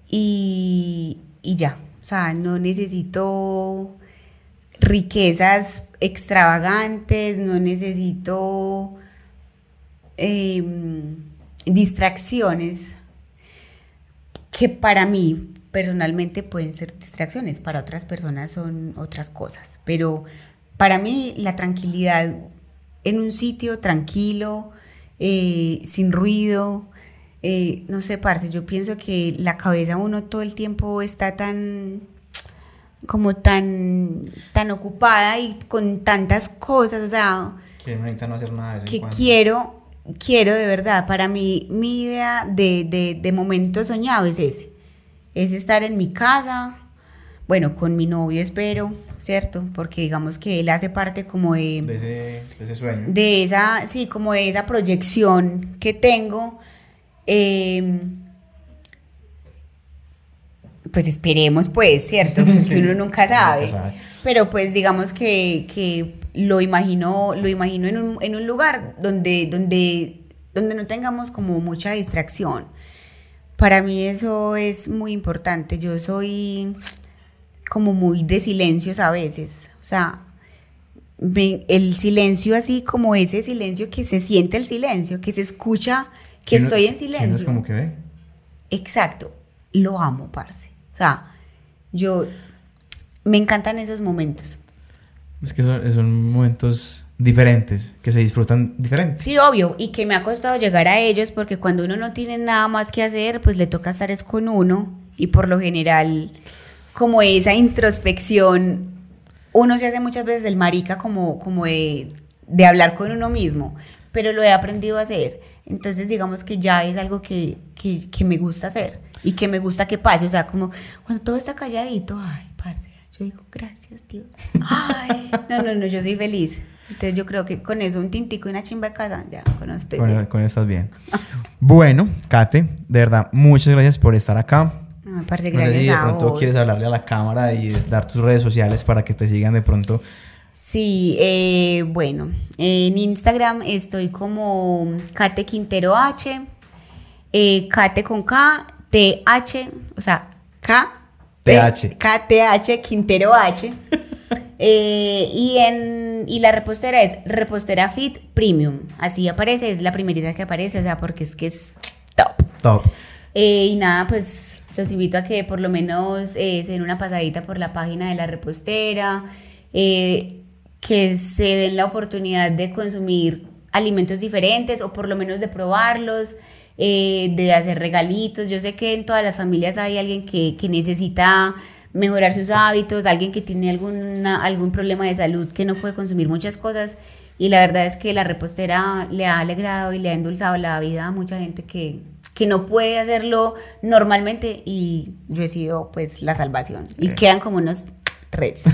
y, y ya. O sea, no necesito riquezas extravagantes, no necesito em, distracciones que para mí personalmente pueden ser distracciones, para otras personas son otras cosas, pero para mí la tranquilidad en un sitio tranquilo, eh, sin ruido, eh, no sé, parce, yo pienso que la cabeza uno todo el tiempo está tan como tan tan ocupada y con tantas cosas, o sea, que no hacer nada de que quiero quiero de verdad, para mí mi idea de, de, de momento soñado es ese, es estar en mi casa, bueno, con mi novio espero, ¿cierto? Porque digamos que él hace parte como de... De ese, de ese sueño. De esa, sí, como de esa proyección que tengo. Eh, pues esperemos, pues, ¿cierto? [LAUGHS] Pues que uno nunca sabe. Pero pues digamos que, que lo imagino, lo imagino en un, en un lugar donde, donde, donde no tengamos como mucha distracción. Para mí eso es muy importante. Yo soy como muy de silencios a veces. O sea, el silencio así como ese silencio que se siente el silencio, que se escucha que estoy en silencio. es como que ve. Exacto. Lo amo, parce. O sea, yo me encantan esos momentos. Es que son, momentos diferentes, que se disfrutan diferentes. Sí, obvio, y que me ha costado llegar a ellos porque cuando uno no tiene nada más que hacer, pues le toca estar es con uno y por lo general como esa introspección, uno se hace muchas veces el marica como, como de, de hablar con uno mismo, pero lo he aprendido a hacer. Entonces digamos que ya es algo que, que, que me gusta hacer y que me gusta que pase, o sea, como cuando todo está calladito, ay, parce, yo digo, gracias, tío. Ay, no, no, no, yo soy feliz. Entonces yo creo que con eso, un tintico y una chimba de casa, ya, con eso estoy bien. Con eso estás bien. bueno, Kate, de verdad, muchas gracias por estar acá. Parce, gracias no sé si de pronto quieres hablarle a la cámara y dar tus redes sociales para que te sigan de pronto. Sí, eh, bueno, en Instagram estoy como Kate Quintero H, eh, Kate con K, T H, o sea, K KTH, Quintero H. [LAUGHS] Eh, y, en, y la repostera es Repostera Fit Premium. Así aparece, es la primerita que aparece, o sea, porque es que es top. Top. Eh, y nada, pues los invito a que por lo menos eh, se den una pasadita por la página de la repostera, que se den la oportunidad de consumir alimentos diferentes o por lo menos de probarlos. Eh, de hacer regalitos. Yo sé que en todas las familias hay alguien que, que necesita mejorar sus hábitos, alguien que tiene alguna, algún problema de salud que no puede consumir muchas cosas. Y la verdad es que la repostera le ha alegrado y le ha endulzado la vida a mucha gente que, que no puede hacerlo normalmente y yo he sido pues la salvación. Y quedan como unos reyes.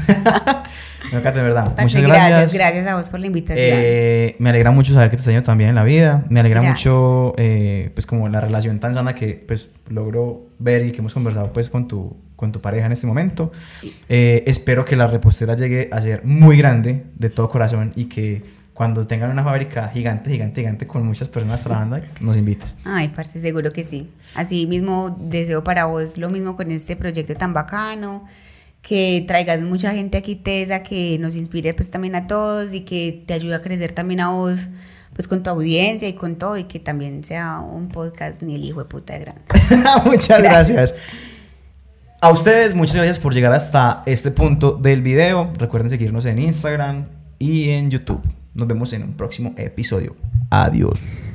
no, de verdad. Muchas gracias. Gracias a vos por la invitación. Eh, me alegra mucho saber que te está yendo también en la vida. Me alegra mucho, eh, pues, como la relación tan sana que, pues, logro ver y que hemos conversado, pues, con tu, con tu pareja en este momento. Eh, espero que la repostera llegue a ser muy grande, de todo corazón, y que cuando tengan una fábrica gigante, gigante, gigante, con muchas personas trabajando, nos invites. Ay, parce, seguro que sí. Así mismo deseo para vos lo mismo con este proyecto tan bacano que traigas mucha gente aquí tesa, que nos inspire pues también a todos y que te ayude a crecer también a vos pues con tu audiencia y con todo y que también sea un podcast ni el hijo de puta de grande. [LAUGHS] muchas gracias. A ustedes, muchas gracias por llegar hasta este punto del video. Recuerden seguirnos en Instagram y en YouTube. Nos vemos en un próximo episodio. Adiós.